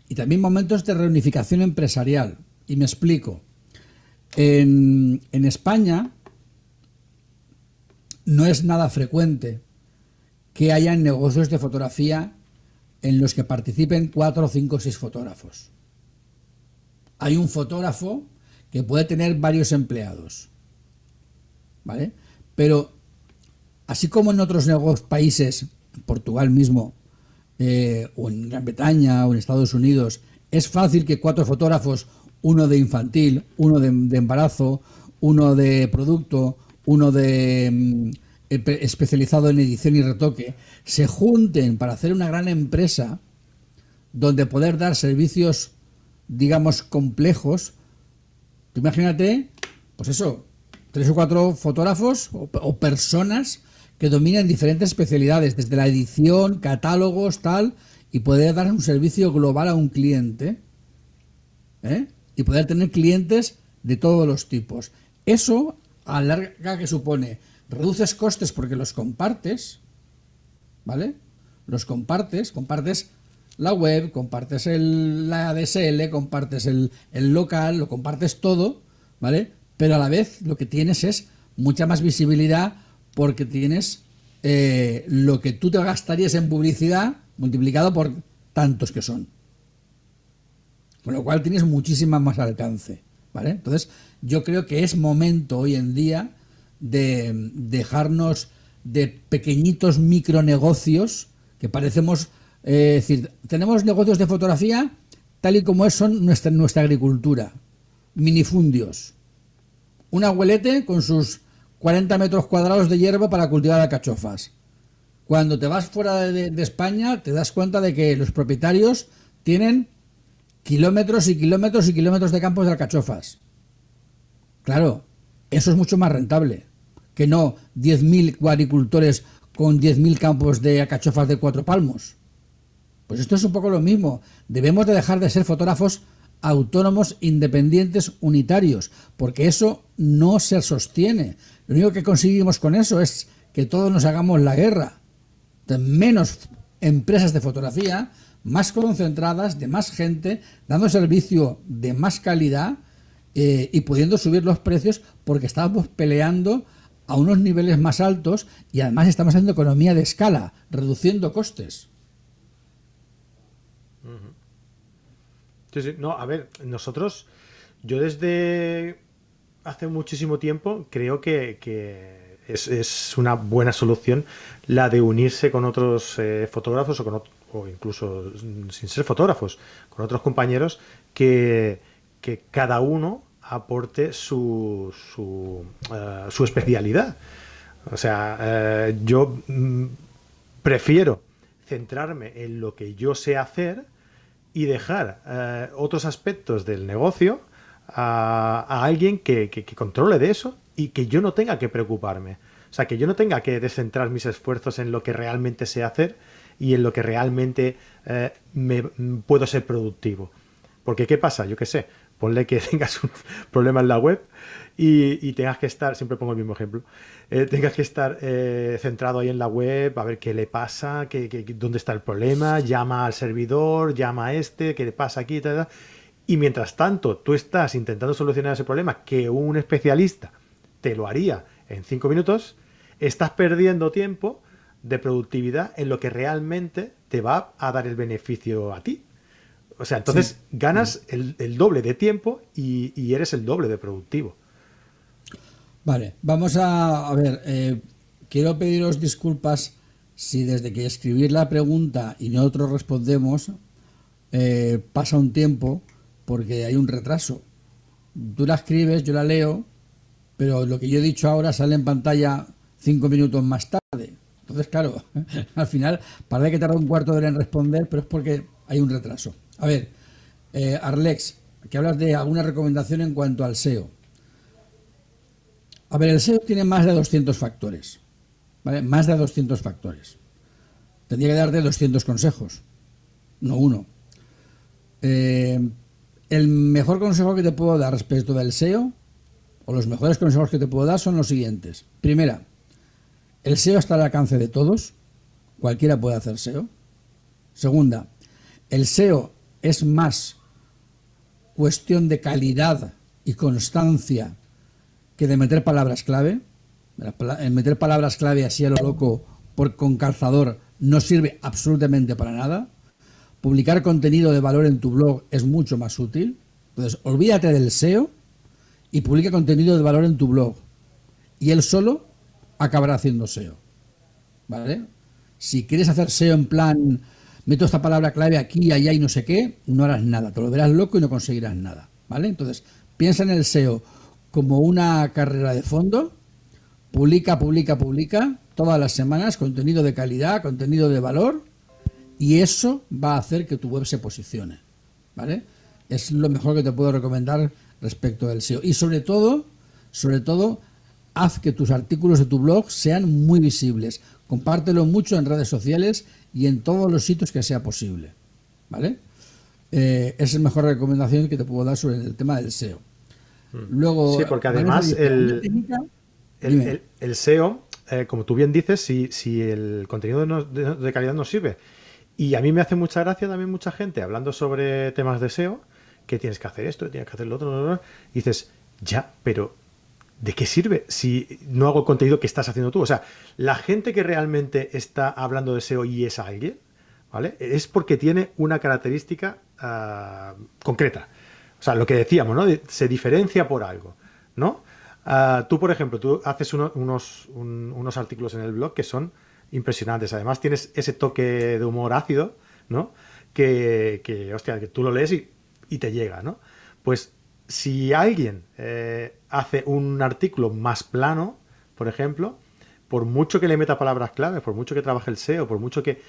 y también momentos de reunificación empresarial. Y me explico. En, España no es nada frecuente que haya negocios de fotografía en los que participen cuatro, cinco, seis fotógrafos. Hay un fotógrafo que puede tener varios empleados. ¿Vale? Pero así como en otros países, Portugal mismo, eh, o en Gran Bretaña o en Estados Unidos, es fácil que cuatro fotógrafos, uno de infantil, uno de, embarazo, uno de producto, uno de mm, especializado en edición y retoque, se junten para hacer una gran empresa donde poder dar servicios, digamos, complejos. imagínate, pues eso, tres o cuatro fotógrafos o personas que dominan diferentes especialidades, desde la edición, catálogos, tal, y poder dar un servicio global a un cliente. ¿eh? Y poder tener clientes de todos los tipos. Eso, a larga que supone, reduces costes porque los compartes, ¿vale? Los compartes, compartes la web, compartes el, la DSL, compartes el, el local, lo compartes todo, ¿vale? Pero a la vez lo que tienes es mucha más visibilidad porque tienes eh, lo que tú te gastarías en publicidad multiplicado por tantos que son. Con lo cual tienes muchísima más alcance. ¿vale? Entonces, yo creo que es momento hoy en día de dejarnos de pequeñitos micronegocios que parecemos. Eh, decir, tenemos negocios de fotografía tal y como es son nuestra, nuestra agricultura. Minifundios. Un abuelete con sus 40 metros cuadrados de hierba para cultivar alcachofas. Cuando te vas fuera de, España, te das cuenta de que los propietarios tienen kilómetros y kilómetros y kilómetros de campos de alcachofas. Claro, eso es mucho más rentable que no 10.000 agricultores con 10.000 campos de alcachofas de cuatro palmos. Pues esto es un poco lo mismo. Debemos de dejar de ser fotógrafos autónomos, independientes, unitarios, porque eso no se sostiene. Lo único que conseguimos con eso es que todos nos hagamos la guerra. menos empresas de fotografía, más concentradas, de más gente, dando servicio de más calidad eh, y pudiendo subir los precios porque estamos peleando a unos niveles más altos y además estamos haciendo economía de escala, reduciendo costes. No, a ver, nosotros, yo desde hace muchísimo tiempo creo que, es, una buena solución la de unirse con otros eh, fotógrafos o, incluso sin ser fotógrafos, con otros compañeros que, que cada uno aporte su, su, eh, especialidad. O sea, eh, yo mm, prefiero centrarme en lo que yo sé hacer y dejar eh, otros aspectos del negocio a, alguien que, controle de eso y que yo no tenga que preocuparme. O sea, que yo no tenga que descentrar mis esfuerzos en lo que realmente sé hacer y en lo que realmente eh, me, puedo ser productivo. Porque, ¿qué pasa? Yo qué sé, ponle que *laughs* tengas un problema en la web y, tengas que estar, siempre pongo el mismo ejemplo, eh, tengas que estar eh, centrado ahí en la web, a ver qué le pasa, qué, dónde está el problema, llama al servidor, llama a este, qué le pasa aquí, tal, y mientras tanto tú estás intentando solucionar ese problema que un especialista te lo haría en cinco minutos, estás perdiendo tiempo de productividad en lo que realmente te va a dar el beneficio a ti. O sea, entonces ganas el, doble de tiempo y, eres el doble de productivo. Vale, vamos a, ver, eh, quiero pediros disculpas si desde que escribí la pregunta y nosotros respondemos eh, pasa un tiempo porque hay un retraso. Tú la escribes, yo la leo, pero lo que yo he dicho ahora sale en pantalla cinco minutos más tarde. Entonces, claro, *laughs* al final parece que tarda un cuarto de hora en responder, pero es porque hay un retraso. A ver, eh, Arlex, que hablas de alguna recomendación en cuanto al SEO. A ver, el SEO tiene más de 200 factores. ¿vale? Más de 200 factores. Tendría que darte 200 consejos, no uno. Eh, el mejor consejo que te puedo dar respecto del SEO, o los mejores consejos que te puedo dar son los siguientes. Primera, el SEO está al alcance de todos, cualquiera puede hacer SEO. Segunda, el SEO es más cuestión de calidad y constancia que de meter palabras clave. meter palabras clave así a lo loco por, con calzador no sirve absolutamente para nada. Publicar contenido de valor en tu blog es mucho más útil. Entonces, olvídate del SEO y publica contenido de valor en tu blog. Y él solo acabará haciendo SEO. ¿Vale? Si quieres hacer SEO en plan, meto esta palabra clave aquí, allá y no sé qué, no harás nada. Te lo verás loco y no conseguirás nada. ¿Vale? Entonces, piensa en el SEO como una carrera de fondo, publica, publica, publica, todas las semanas, contenido de calidad, contenido de valor, y eso va a hacer que tu web se posicione. ¿Vale? Es lo mejor que te puedo recomendar respecto del SEO. Y sobre todo, sobre todo, haz que tus artículos de tu blog sean muy visibles. Compártelo mucho en redes sociales y en todos los sitios que sea posible. ¿Vale? Eh, es la mejor recomendación que te puedo dar sobre el tema del SEO. Luego, sí, porque además el, el, SEO, eh, como tú bien dices, si, si el contenido de, calidad no sirve. Y a mí me hace mucha gracia también mucha gente hablando sobre temas de SEO, que tienes que hacer esto, tienes que hacer lo otro, y dices, ya, pero ¿de qué sirve si no hago el contenido que estás haciendo tú? O sea, la gente que realmente está hablando de SEO y es alguien, ¿vale? Es porque tiene una característica ah, concreta. O sea, lo que decíamos, ¿no? Se diferencia por algo, ¿no? Ah, tú, por ejemplo, tú haces unos, unos artículos en el blog que son impresionantes. Además, tienes ese toque de humor ácido, ¿no? Que, que hostia, que tú lo lees y, te llega, ¿no? Pues si alguien eh, hace un artículo más plano, por ejemplo, por mucho que le meta palabras claves, por mucho que trabaje el SEO, por mucho que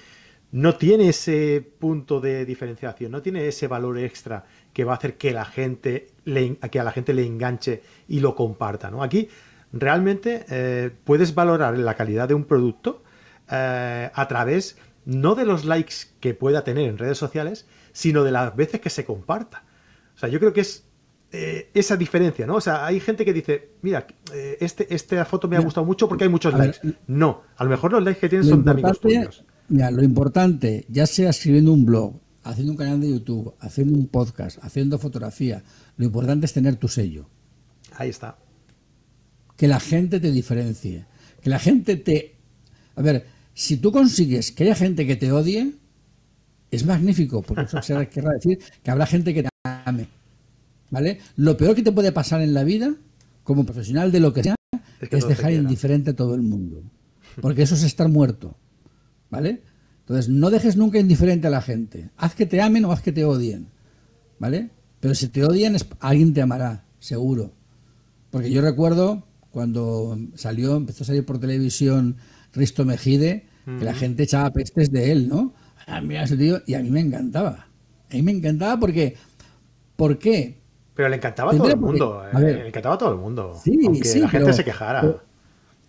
no tiene ese punto de diferenciación, no tiene ese valor extra que va a hacer que la gente le, que a la gente le enganche y lo comparta. ¿no? Aquí realmente eh, puedes valorar la calidad de un producto eh, a través no de los likes que pueda tener en redes sociales, sino de las veces que se comparta. O sea, yo creo que es eh, esa diferencia, ¿no? O sea, hay gente que dice, mira, este, esta foto me ha gustado mucho porque hay muchos likes. no, a lo mejor los likes que tienen son de amigos tuyos. Mira, lo importante, ya sea escribiendo un blog, haciendo un canal de YouTube, haciendo un podcast, haciendo fotografía, lo importante es tener tu sello. Ahí está. Que la gente te diferencie. Que la gente te... A ver, si tú consigues que haya gente que te odie, es magnífico, porque eso querrá decir que habrá gente que te ame. ¿Vale? Lo peor que te puede pasar en la vida, como profesional de lo que sea, es, dejar indiferente a todo el mundo. Porque eso es estar muerto. ¿Vale? Entonces, no dejes nunca indiferente a la gente. Haz que te amen o haz que te odien. ¿Vale? Pero si te odian, alguien te amará, seguro. Porque yo recuerdo cuando salió, empezó a salir por televisión Risto Mejide, que la gente echaba pestes de él, ¿no? Ah, mira ese tío, y a mí me encantaba. A mí me encantaba porque. ¿Por qué? Pero le encantaba a todo el mundo. Eh, le encantaba a todo el mundo. Sí, aunque la gente se quejara.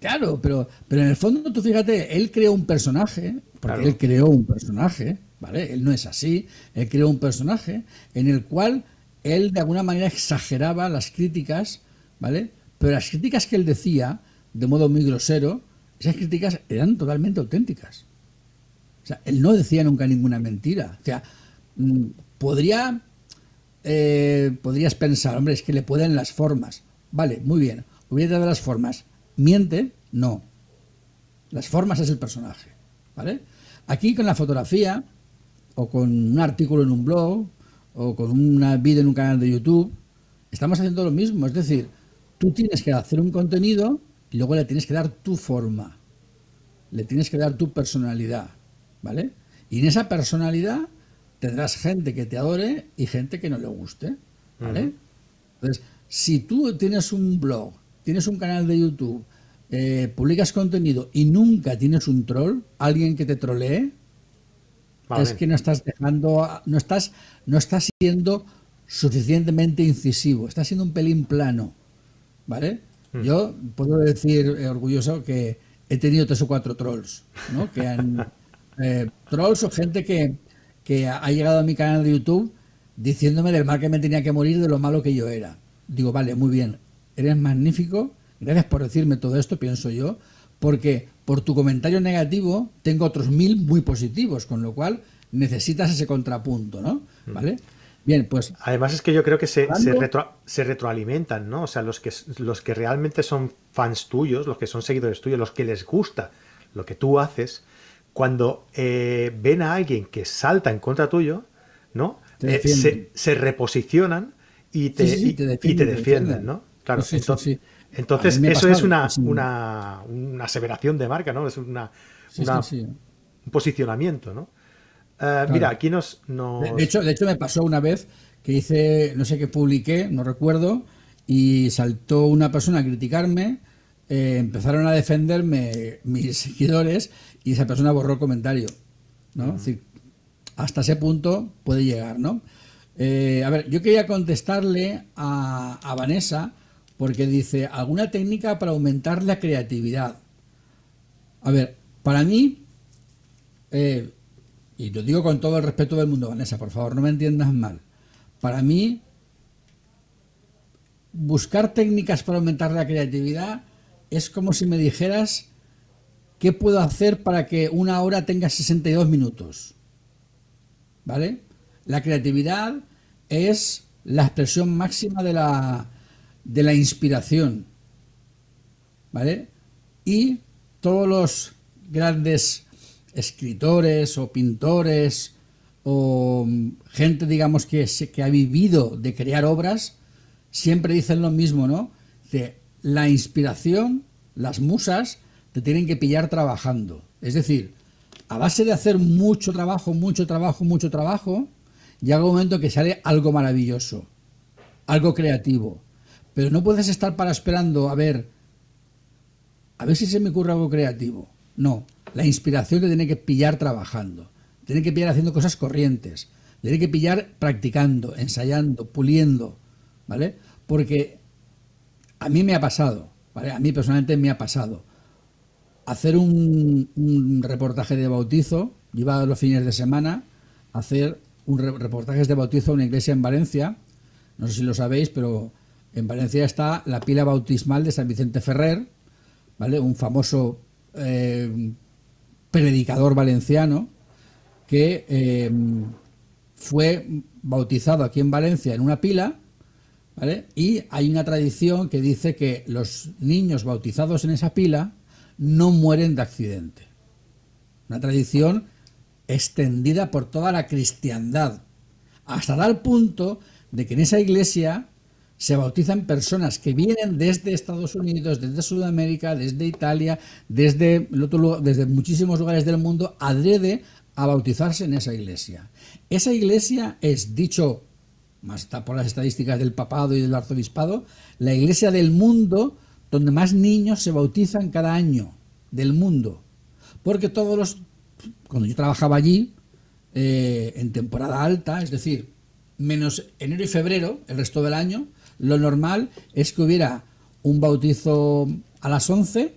Claro, pero, pero en el fondo, tú fíjate, él creó un personaje, porque él creó un personaje, ¿vale? Él no es así. Él creó un personaje en el cual él de alguna manera exageraba las críticas, ¿vale? Pero las críticas que él decía, de modo muy grosero, esas críticas eran totalmente auténticas. O sea, él no decía nunca ninguna mentira. O sea, mm, podría, eh, podrías pensar, hombre, es que le pueden las formas. Vale, muy bien. Hubiera dado las formas. ¿Miente? No. Las formas es el personaje. ¿Vale? Aquí con la fotografía, o con un artículo en un blog, o con un vídeo en un canal de YouTube, estamos haciendo lo mismo. Es decir, tú tienes que hacer un contenido y luego le tienes que dar tu forma, le tienes que dar tu personalidad, ¿vale? Y en esa personalidad tendrás gente que te adore y gente que no le guste, ¿vale? Entonces, si tú tienes un blog, tienes un canal de YouTube, eh, publicas contenido y nunca tienes un troll, alguien que te trolee, es que no estás dejando, no estás, no estás siendo suficientemente incisivo, estás siendo un pelín plano, ¿vale? Hmm. Yo puedo decir eh, orgulloso que he tenido tres o cuatro trolls, ¿no? Que han, *laughs* eh, trolls o gente que, que ha llegado a mi canal de YouTube diciéndome del mal que me tenía que morir, de lo malo que yo era. Digo, vale, muy bien, eres magnífico, gracias por decirme todo esto, pienso yo, porque por tu comentario negativo tengo otros mil muy positivos, con lo cual necesitas ese contrapunto, ¿no? Hmm. ¿Vale? Bien, pues. Además es que yo creo que se, se, retroalimentan, ¿no? O sea, los que, los que realmente son fans tuyos, los que son seguidores tuyos, los que les gusta lo que tú haces, cuando eh, ven a alguien que salta en contra tuyo, ¿no? Eh, se, reposicionan y te, defienden, ¿no? Claro, entonces, entonces eso es una, una, una, aseveración de marca, ¿no? Es una, un posicionamiento, ¿no? Eh, mira, aquí nos, De, hecho, de hecho, me pasó una vez que hice, no sé qué publiqué, no recuerdo, y saltó una persona a criticarme, eh, empezaron a defenderme mis *laughs* seguidores y esa persona borró el comentario. ¿no? hasta ese punto puede llegar, ¿no? Eh, a ver, yo quería contestarle a, a Vanessa porque dice, ¿alguna técnica para aumentar la creatividad? A ver, para mí, y lo digo con todo el respeto del mundo, Vanessa, por favor, no me entiendas mal. Para mí, buscar técnicas para aumentar la creatividad es como si me dijeras qué puedo hacer para que una hora tenga 62 minutos. ¿Vale? La creatividad es la expresión máxima de la, de la inspiración. ¿Vale? Y todos los grandes escritores o pintores o gente, digamos, que, que ha vivido de crear obras, siempre dicen lo mismo, ¿no? Que la inspiración, las musas, te tienen que pillar trabajando. Es decir, a base de hacer mucho trabajo, mucho trabajo, mucho trabajo, llega un momento que sale algo maravilloso, algo creativo. Pero no puedes estar para esperando a ver a ver si se me ocurre algo creativo. No, la inspiración te tiene que pillar trabajando, tiene que pillar haciendo cosas corrientes, tiene que pillar practicando, ensayando, puliendo, ¿vale? Porque a mí me ha pasado, ¿vale? A mí personalmente me ha pasado hacer un, reportaje de bautizo, iba los fines de semana hacer un reportaje de bautizo a una iglesia en Valencia, no sé si lo sabéis, pero en Valencia está la pila bautismal de San Vicente Ferrer, ¿vale? Un famoso eh, predicador valenciano que eh, fue bautizado aquí en Valencia en una pila, ¿vale? Y hay una tradición que dice que los niños bautizados en esa pila no mueren de accidente. Una tradición extendida por toda la cristiandad, hasta tal punto de que en esa iglesia se bautizan personas que vienen desde Estados Unidos, desde Sudamérica, desde Italia, desde, el otro desde muchísimos lugares del mundo, adrede a bautizarse en esa iglesia. Esa iglesia es, dicho, más está por las estadísticas del papado y del arzobispado, la iglesia del mundo donde más niños se bautizan cada año del mundo. Porque todos los, cuando yo trabajaba allí, eh, en temporada alta, es decir, menos enero y febrero, el resto del año, lo normal es que hubiera un bautizo a las 11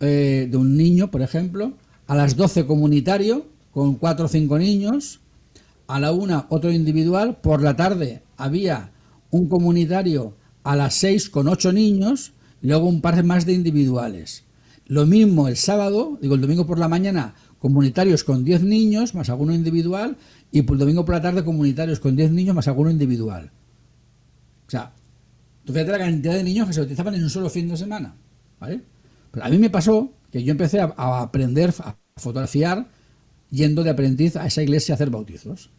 eh, de un niño, por ejemplo, a las 12 comunitario, con 4 o 5 niños, a la 1 otro individual, por la tarde había un comunitario a las 6 con 8 niños, y luego un par más de individuales. Lo mismo el sábado, digo el domingo por la mañana, comunitarios con 10 niños más alguno individual, y por el domingo por la tarde comunitarios con 10 niños más alguno individual. O sea, tú fíjate la cantidad de niños que se bautizaban en un solo fin de semana. a mí me pasó que yo empecé a, aprender a fotografiar yendo de aprendiz a esa iglesia a hacer bautizos.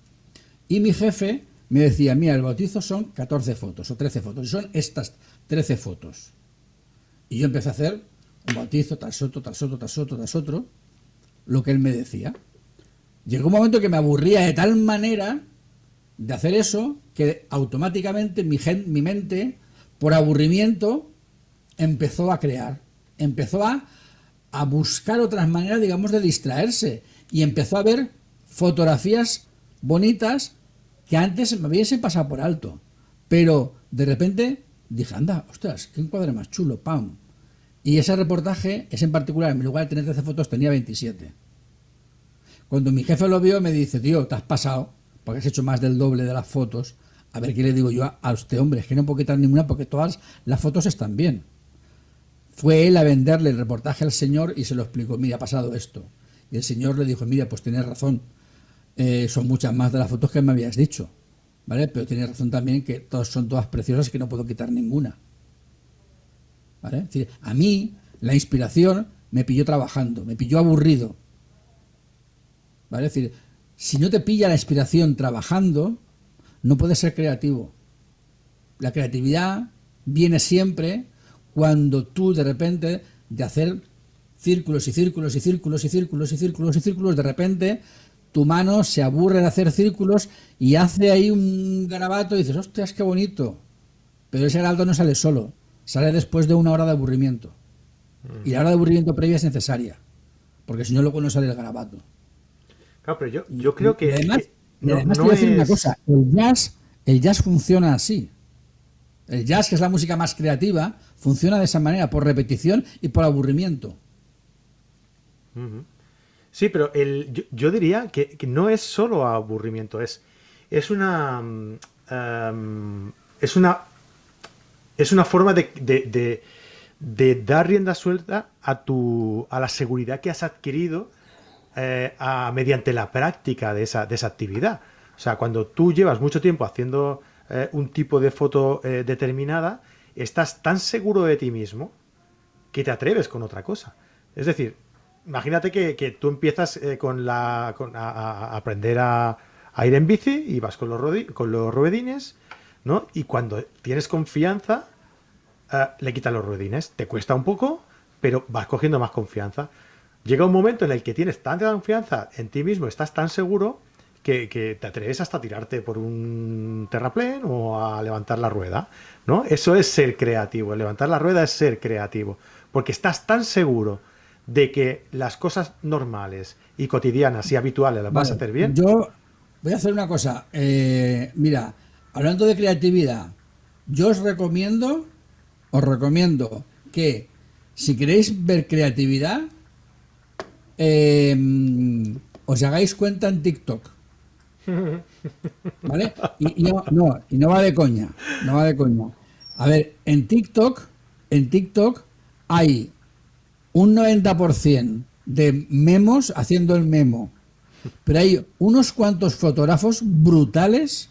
Y mi jefe me decía, mira, el bautizo son 14 fotos o 13 fotos, y son estas 13 fotos. Y yo empecé a hacer un bautizo tras otro, tras otro, tras otro, tras otro, lo que él me decía. Llegó un momento que me aburría de tal manera de hacer eso que automáticamente mi, mi mente, por aburrimiento, empezó a crear, empezó a, buscar otras maneras, digamos, de distraerse y empezó a ver fotografías bonitas que antes me hubiesen pasado por alto. Pero de repente dije, anda, ostras, qué encuadre más chulo, pam. Y ese reportaje, ese en particular, en lugar de tener 13 fotos, tenía 27. Cuando mi jefe lo vio, me dice, tío, te has pasado porque has hecho más del doble de las fotos. A ver qué le digo yo a, usted, hombre, es que no puedo quitar ninguna porque todas las fotos están bien. Fue él a venderle el reportaje al señor y se lo explicó, mira, ha pasado esto. Y el señor le dijo, mira, pues tienes razón, eh, son muchas más de las fotos que me habías dicho, ¿vale? Pero tienes razón también que todas son todas preciosas que no puedo quitar ninguna. ¿Vale? Es decir, a mí la inspiración me pilló trabajando, me pilló aburrido. ¿Vale? Es decir, si no te pilla la inspiración trabajando, no puedes ser creativo. La creatividad viene siempre cuando tú de repente de hacer círculos y círculos y círculos y círculos y círculos y círculos, de repente tu mano se aburre de hacer círculos y hace ahí un garabato y dices, hostias, qué bonito. Pero ese garabato no sale solo, sale después de una hora de aburrimiento. Y la hora de aburrimiento previa es necesaria, porque si no luego no sale el garabato pero yo, yo creo que. además, no, decir una cosa: el jazz, el jazz funciona así. El jazz, que es la música más creativa, funciona de esa manera, por repetición y por aburrimiento. Sí, pero el, yo, diría que, no es solo aburrimiento, es, es una. Em, es una. Es una forma de, de, de, dar rienda suelta a, tu, a la seguridad que has adquirido eh, mediante la práctica de esa, de esa actividad. O sea, cuando tú llevas mucho tiempo haciendo eh, un tipo de foto eh, determinada, estás tan seguro de ti mismo que te atreves con otra cosa. Es decir, imagínate que, tú empiezas con la, a, aprender a, ir en bici y vas con los, con los ruedines, ¿no? Y cuando tienes confianza, le quitas los ruedines. Te cuesta un poco, pero vas cogiendo más confianza llega un momento en el que tienes tanta confianza en ti mismo, estás tan seguro que, te atreves hasta a tirarte por un terraplén o a levantar la rueda, ¿no? Eso es ser creativo, levantar la rueda es ser creativo, porque estás tan seguro de que las cosas normales y cotidianas y habituales las vas a hacer bien. Yo voy a hacer una cosa. Eh, mira, hablando de creatividad, yo os recomiendo, os recomiendo que si queréis ver creatividad, eh, os hagáis cuenta en TikTok. ¿Vale? Y, no, y no va de coña, no va de coña. A ver, en TikTok, en TikTok hay un 90% de memos haciendo el memo, pero hay unos cuantos fotógrafos brutales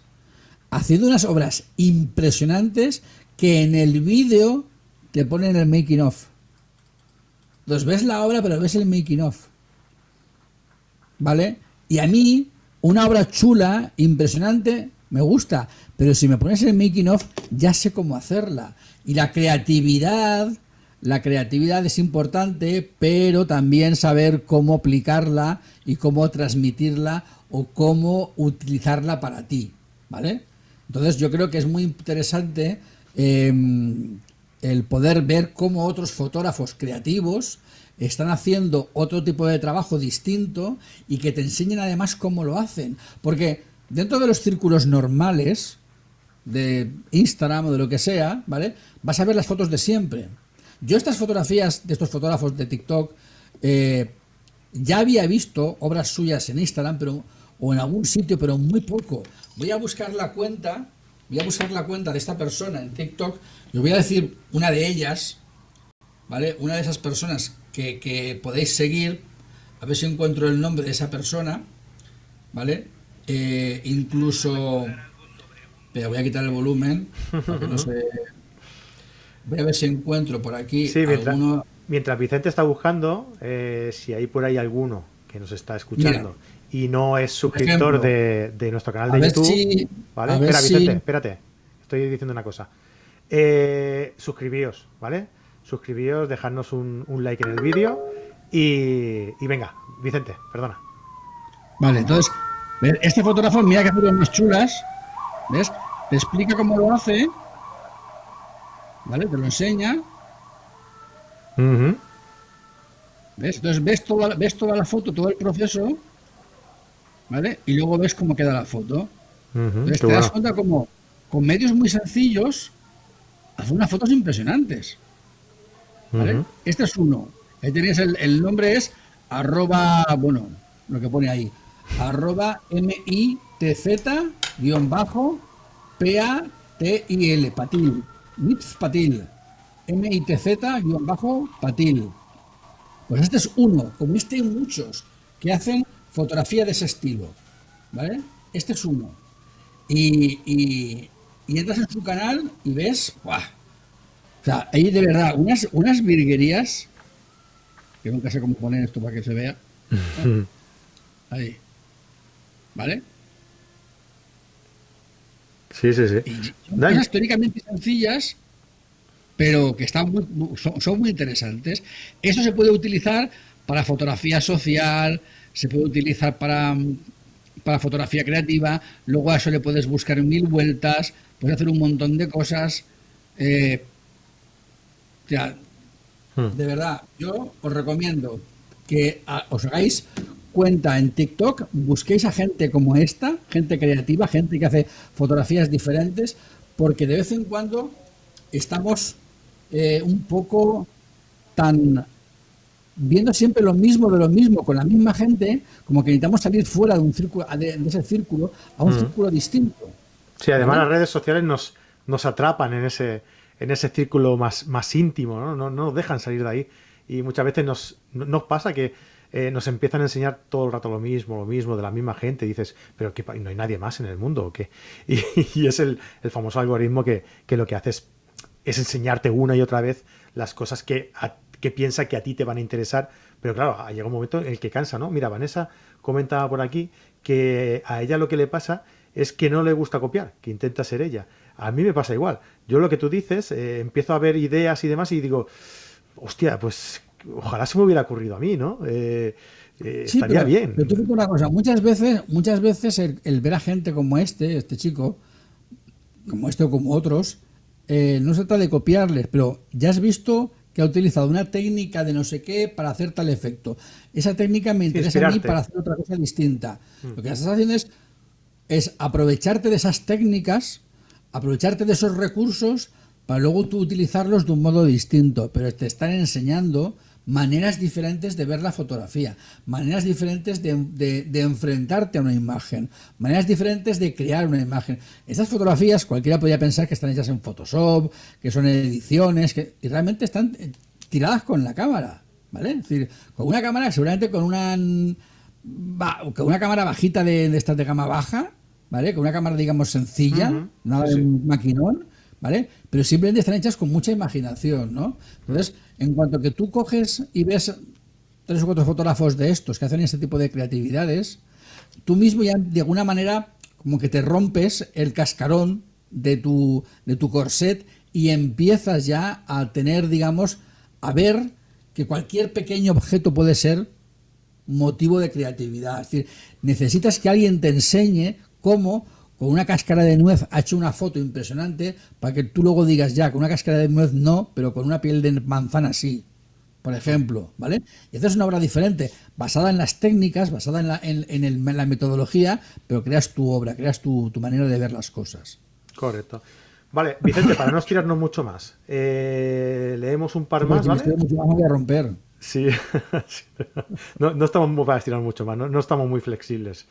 haciendo unas obras impresionantes que en el vídeo te ponen el making of. Entonces ves la obra, pero ves el making of. ¿Vale? Y a mí, una obra chula, impresionante, me gusta, pero si me pones el making of, ya sé cómo hacerla. Y la creatividad, la creatividad es importante, pero también saber cómo aplicarla y cómo transmitirla o cómo utilizarla para ti, ¿vale? Entonces yo creo que es muy interesante em, el poder ver cómo otros fotógrafos creativos están haciendo otro tipo de trabajo distinto y que te enseñen además cómo lo hacen. Porque dentro de los círculos normales de Instagram o de lo que sea, ¿vale? Vas a ver las fotos de siempre. Yo estas fotografías de estos fotógrafos de TikTok eh, ya había visto obras suyas en Instagram, pero o en algún sitio, pero muy poco. Voy a buscar la cuenta, voy a buscar la cuenta de esta persona en TikTok y os voy a decir una de ellas, ¿vale? Una de esas personas que, podéis seguir, a ver si encuentro el nombre de esa persona, ¿vale? Eh, incluso, pero voy a quitar el volumen, *laughs* Voy a ver si encuentro por aquí sí, mientras, Vicente está buscando, eh, si hay por ahí alguno que nos está escuchando y no es suscriptor de, nuestro canal de YouTube, ¿vale? Espera, Vicente, espérate, estoy diciendo una cosa. Eh, suscribíos, ¿vale? Suscribíos, dejadnos un, like en el vídeo y, venga, Vicente, perdona. Vale, entonces, este fotógrafo, mira que hace más chulas, ¿ves? Te explica cómo lo hace, ¿vale? Te lo enseña. ¿Ves? Entonces ves toda, ves toda la foto, todo el proceso, ¿vale? Y luego ves cómo queda la foto. Entonces te das cuenta como con medios muy sencillos hace unas fotos impresionantes. Este es uno. Ahí tenéis el, nombre es arroba, bueno, lo que pone ahí, arroba mitz guion bajo P-A-T-I-L, patil, mitz patil, mitz guion bajo patil. Pues este es uno, como este hay muchos que hacen fotografía de ese estilo, ¿vale? Este es uno. Y, y, y entras en su canal y ves, ¡buah! Sea, hay de verdad unas, unas virguerías, que nunca sé cómo poner esto para que se vea. *laughs* Ahí. ¿Vale? Sí, sí, sí. son cosas teóricamente sencillas, pero que están son, muy interesantes. Esto se puede utilizar para fotografía social, se puede utilizar para, para fotografía creativa, luego a eso le puedes buscar mil vueltas, puedes hacer un montón de cosas. Eh, Hmm. de verdad, yo os recomiendo que os hagáis cuenta en TikTok, busquéis a gente como esta, gente creativa, gente que hace fotografías diferentes, porque de vez en cuando estamos eh, un poco tan viendo siempre lo mismo de lo mismo con la misma gente, como que necesitamos salir fuera de un círculo, de, ese círculo a un hmm. círculo distinto. Sí, además las redes sociales nos, nos atrapan en ese en ese círculo más, más íntimo, ¿no? No, nos dejan salir de ahí. Y muchas veces nos, nos pasa que eh, nos empiezan a enseñar todo el rato lo mismo, lo mismo, de la misma gente. Y dices, pero que no hay nadie más en el mundo. ¿o qué? *laughs* Y, es el, famoso algoritmo que, lo que hace es, enseñarte una y otra vez las cosas que, que piensa que a ti te van a interesar. Pero claro, llega un momento en el que cansa, ¿no? Mira, Vanessa comentaba por aquí que a ella lo que le pasa es que no le gusta copiar, que intenta ser ella. A mí me pasa igual. Yo lo que tú dices, eh, empiezo a ver ideas y demás y digo, hostia, pues ojalá se me hubiera ocurrido a mí, ¿no? Eh, eh, estaría bien. Pero tú una cosa, muchas veces, muchas veces el, ver a gente como este, este chico, como este o como otros, no se trata de copiarles, pero ya has visto que ha utilizado una técnica de no sé qué para hacer tal efecto. Esa técnica me interesa a mí para hacer otra cosa distinta. Mm. Lo que estás haciendo es, es aprovecharte de esas técnicas, aprovecharte de esos recursos para luego tú utilizarlos de un modo distinto, pero te están enseñando maneras diferentes de ver la fotografía, maneras diferentes de, enfrentarte a una imagen, maneras diferentes de crear una imagen. Estas fotografías cualquiera podría pensar que están hechas en Photoshop, que son ediciones, que y realmente están eh, tiradas con la cámara, ¿vale? Es decir, con una cámara, seguramente con una, con una cámara bajita de, de estas de gama baja, ¿vale? Con una cámara, digamos, sencilla, nada de un maquinón, ¿vale? Pero simplemente están hechas con mucha imaginación, ¿no? Entonces, en cuanto que tú coges y ves tres o cuatro fotógrafos de estos que hacen este tipo de creatividades, tú mismo ya de alguna manera como que te rompes el cascarón de tu, de tu corset y empiezas ya a tener, digamos, a ver que cualquier pequeño objeto puede ser motivo de creatividad. Es decir, necesitas que alguien te enseñe cómo con una cáscara de nuez ha hecho una foto impresionante para que tú luego digas ya, con una cáscara de nuez no, pero con una piel de manzana sí, por ejemplo, ¿vale? Y es una obra diferente, basada en las técnicas, basada en la, en, la metodología, pero creas tu obra, creas tu, manera de ver las cosas. Correcto. Vale, Vicente, para no estirarnos mucho más, eh, leemos un par más, ¿vale? Mucho más voy a romper. *laughs* Sí, no, no, estamos muy para estirar mucho más, no, estamos muy flexibles.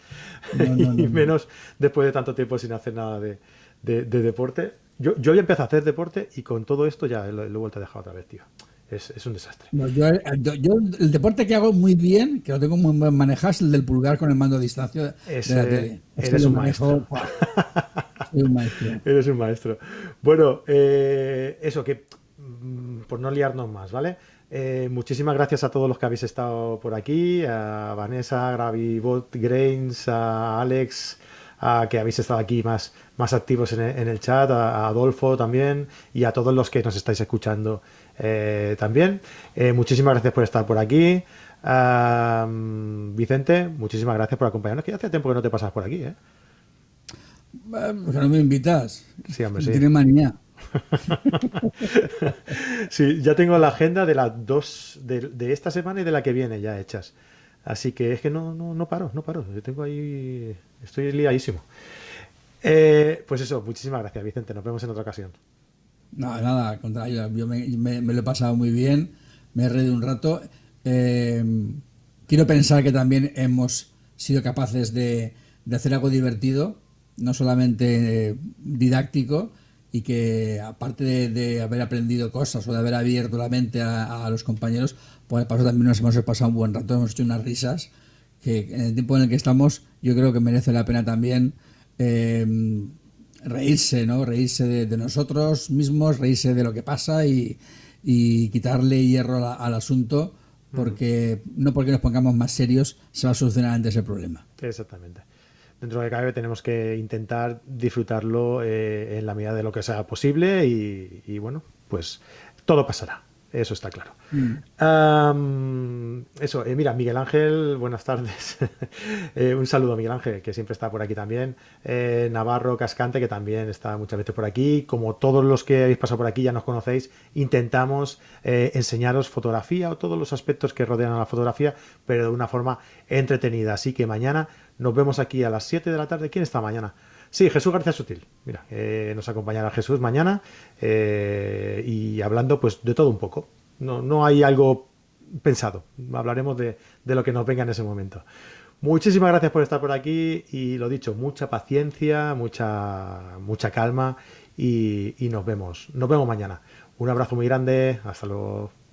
*laughs* y menos después de tanto tiempo sin hacer nada de, deporte. Yo, yo ya empecé a hacer deporte y con todo esto ya lo, he vuelto a dejar otra vez, tío. Es, un desastre. yo, el deporte que hago muy bien, que lo tengo muy bien manejado, es el del pulgar con el mando a distancia de la tele. Eres un maestro. *laughs* un maestro. Eres un maestro. Bueno, eh, eso que mm, por no liarnos más, ¿vale? Eh, muchísimas gracias a todos los que habéis estado por aquí, a Vanessa, Gravibot Grains, a Alex, a que habéis estado aquí más, más activos en el, chat, a, Adolfo también y a todos los que nos estáis escuchando eh, también. Eh, muchísimas gracias por estar por aquí. Vicente, muchísimas gracias por acompañarnos, que hace tiempo que no te pasas por aquí. ¿eh? no me invitas. Sí, hombre, sí. Tiene manía. *laughs* sí, ya tengo la agenda de las dos, de, esta semana y de la que viene ya hechas. Así que es que no, no, no paro, no paro. Yo tengo ahí, estoy liadísimo. Eh, pues eso, muchísimas gracias, Vicente. Nos vemos en otra ocasión. No, nada, contrario. Yo me, lo he pasado muy bien, me he reído un rato. Eh, quiero pensar que también hemos sido capaces de, hacer algo divertido, no solamente didáctico, y que aparte de, haber aprendido cosas o de haber abierto la mente a, los compañeros, por el paso también nos hemos pasado un buen rato, hemos hecho unas risas que en el tiempo en el que estamos yo creo que merece la pena también eh, reírse, ¿no? Reírse de, nosotros mismos, reírse de lo que pasa y, quitarle hierro al asunto porque no porque nos pongamos más serios se va a solucionar antes el problema. Exactamente dentro de cabe tenemos que intentar disfrutarlo eh, en la medida de lo que sea posible y, bueno, pues todo pasará. Eso está claro. Mm. eso, eh, mira, Miguel Ángel, buenas tardes. *laughs* Eh, un saludo a Miguel Ángel, que siempre está por aquí también. Navarro Cascante, que también está muchas veces por aquí. Como todos los que habéis pasado por aquí ya nos conocéis, intentamos enseñaros fotografía o todos los aspectos que rodean a la fotografía, pero de una forma entretenida. Así que mañana nos vemos aquí a las 7 de la tarde. ¿Quién está mañana? Sí, Jesús García Sutil. Mira, eh, nos acompañará Jesús mañana eh, y hablando pues de todo un poco. No, no hay algo pensado. Hablaremos de, lo que nos venga en ese momento. Muchísimas gracias por estar por aquí y lo dicho, mucha paciencia, mucha, mucha calma y, y nos vemos. Nos vemos mañana. Un abrazo muy grande. Hasta luego.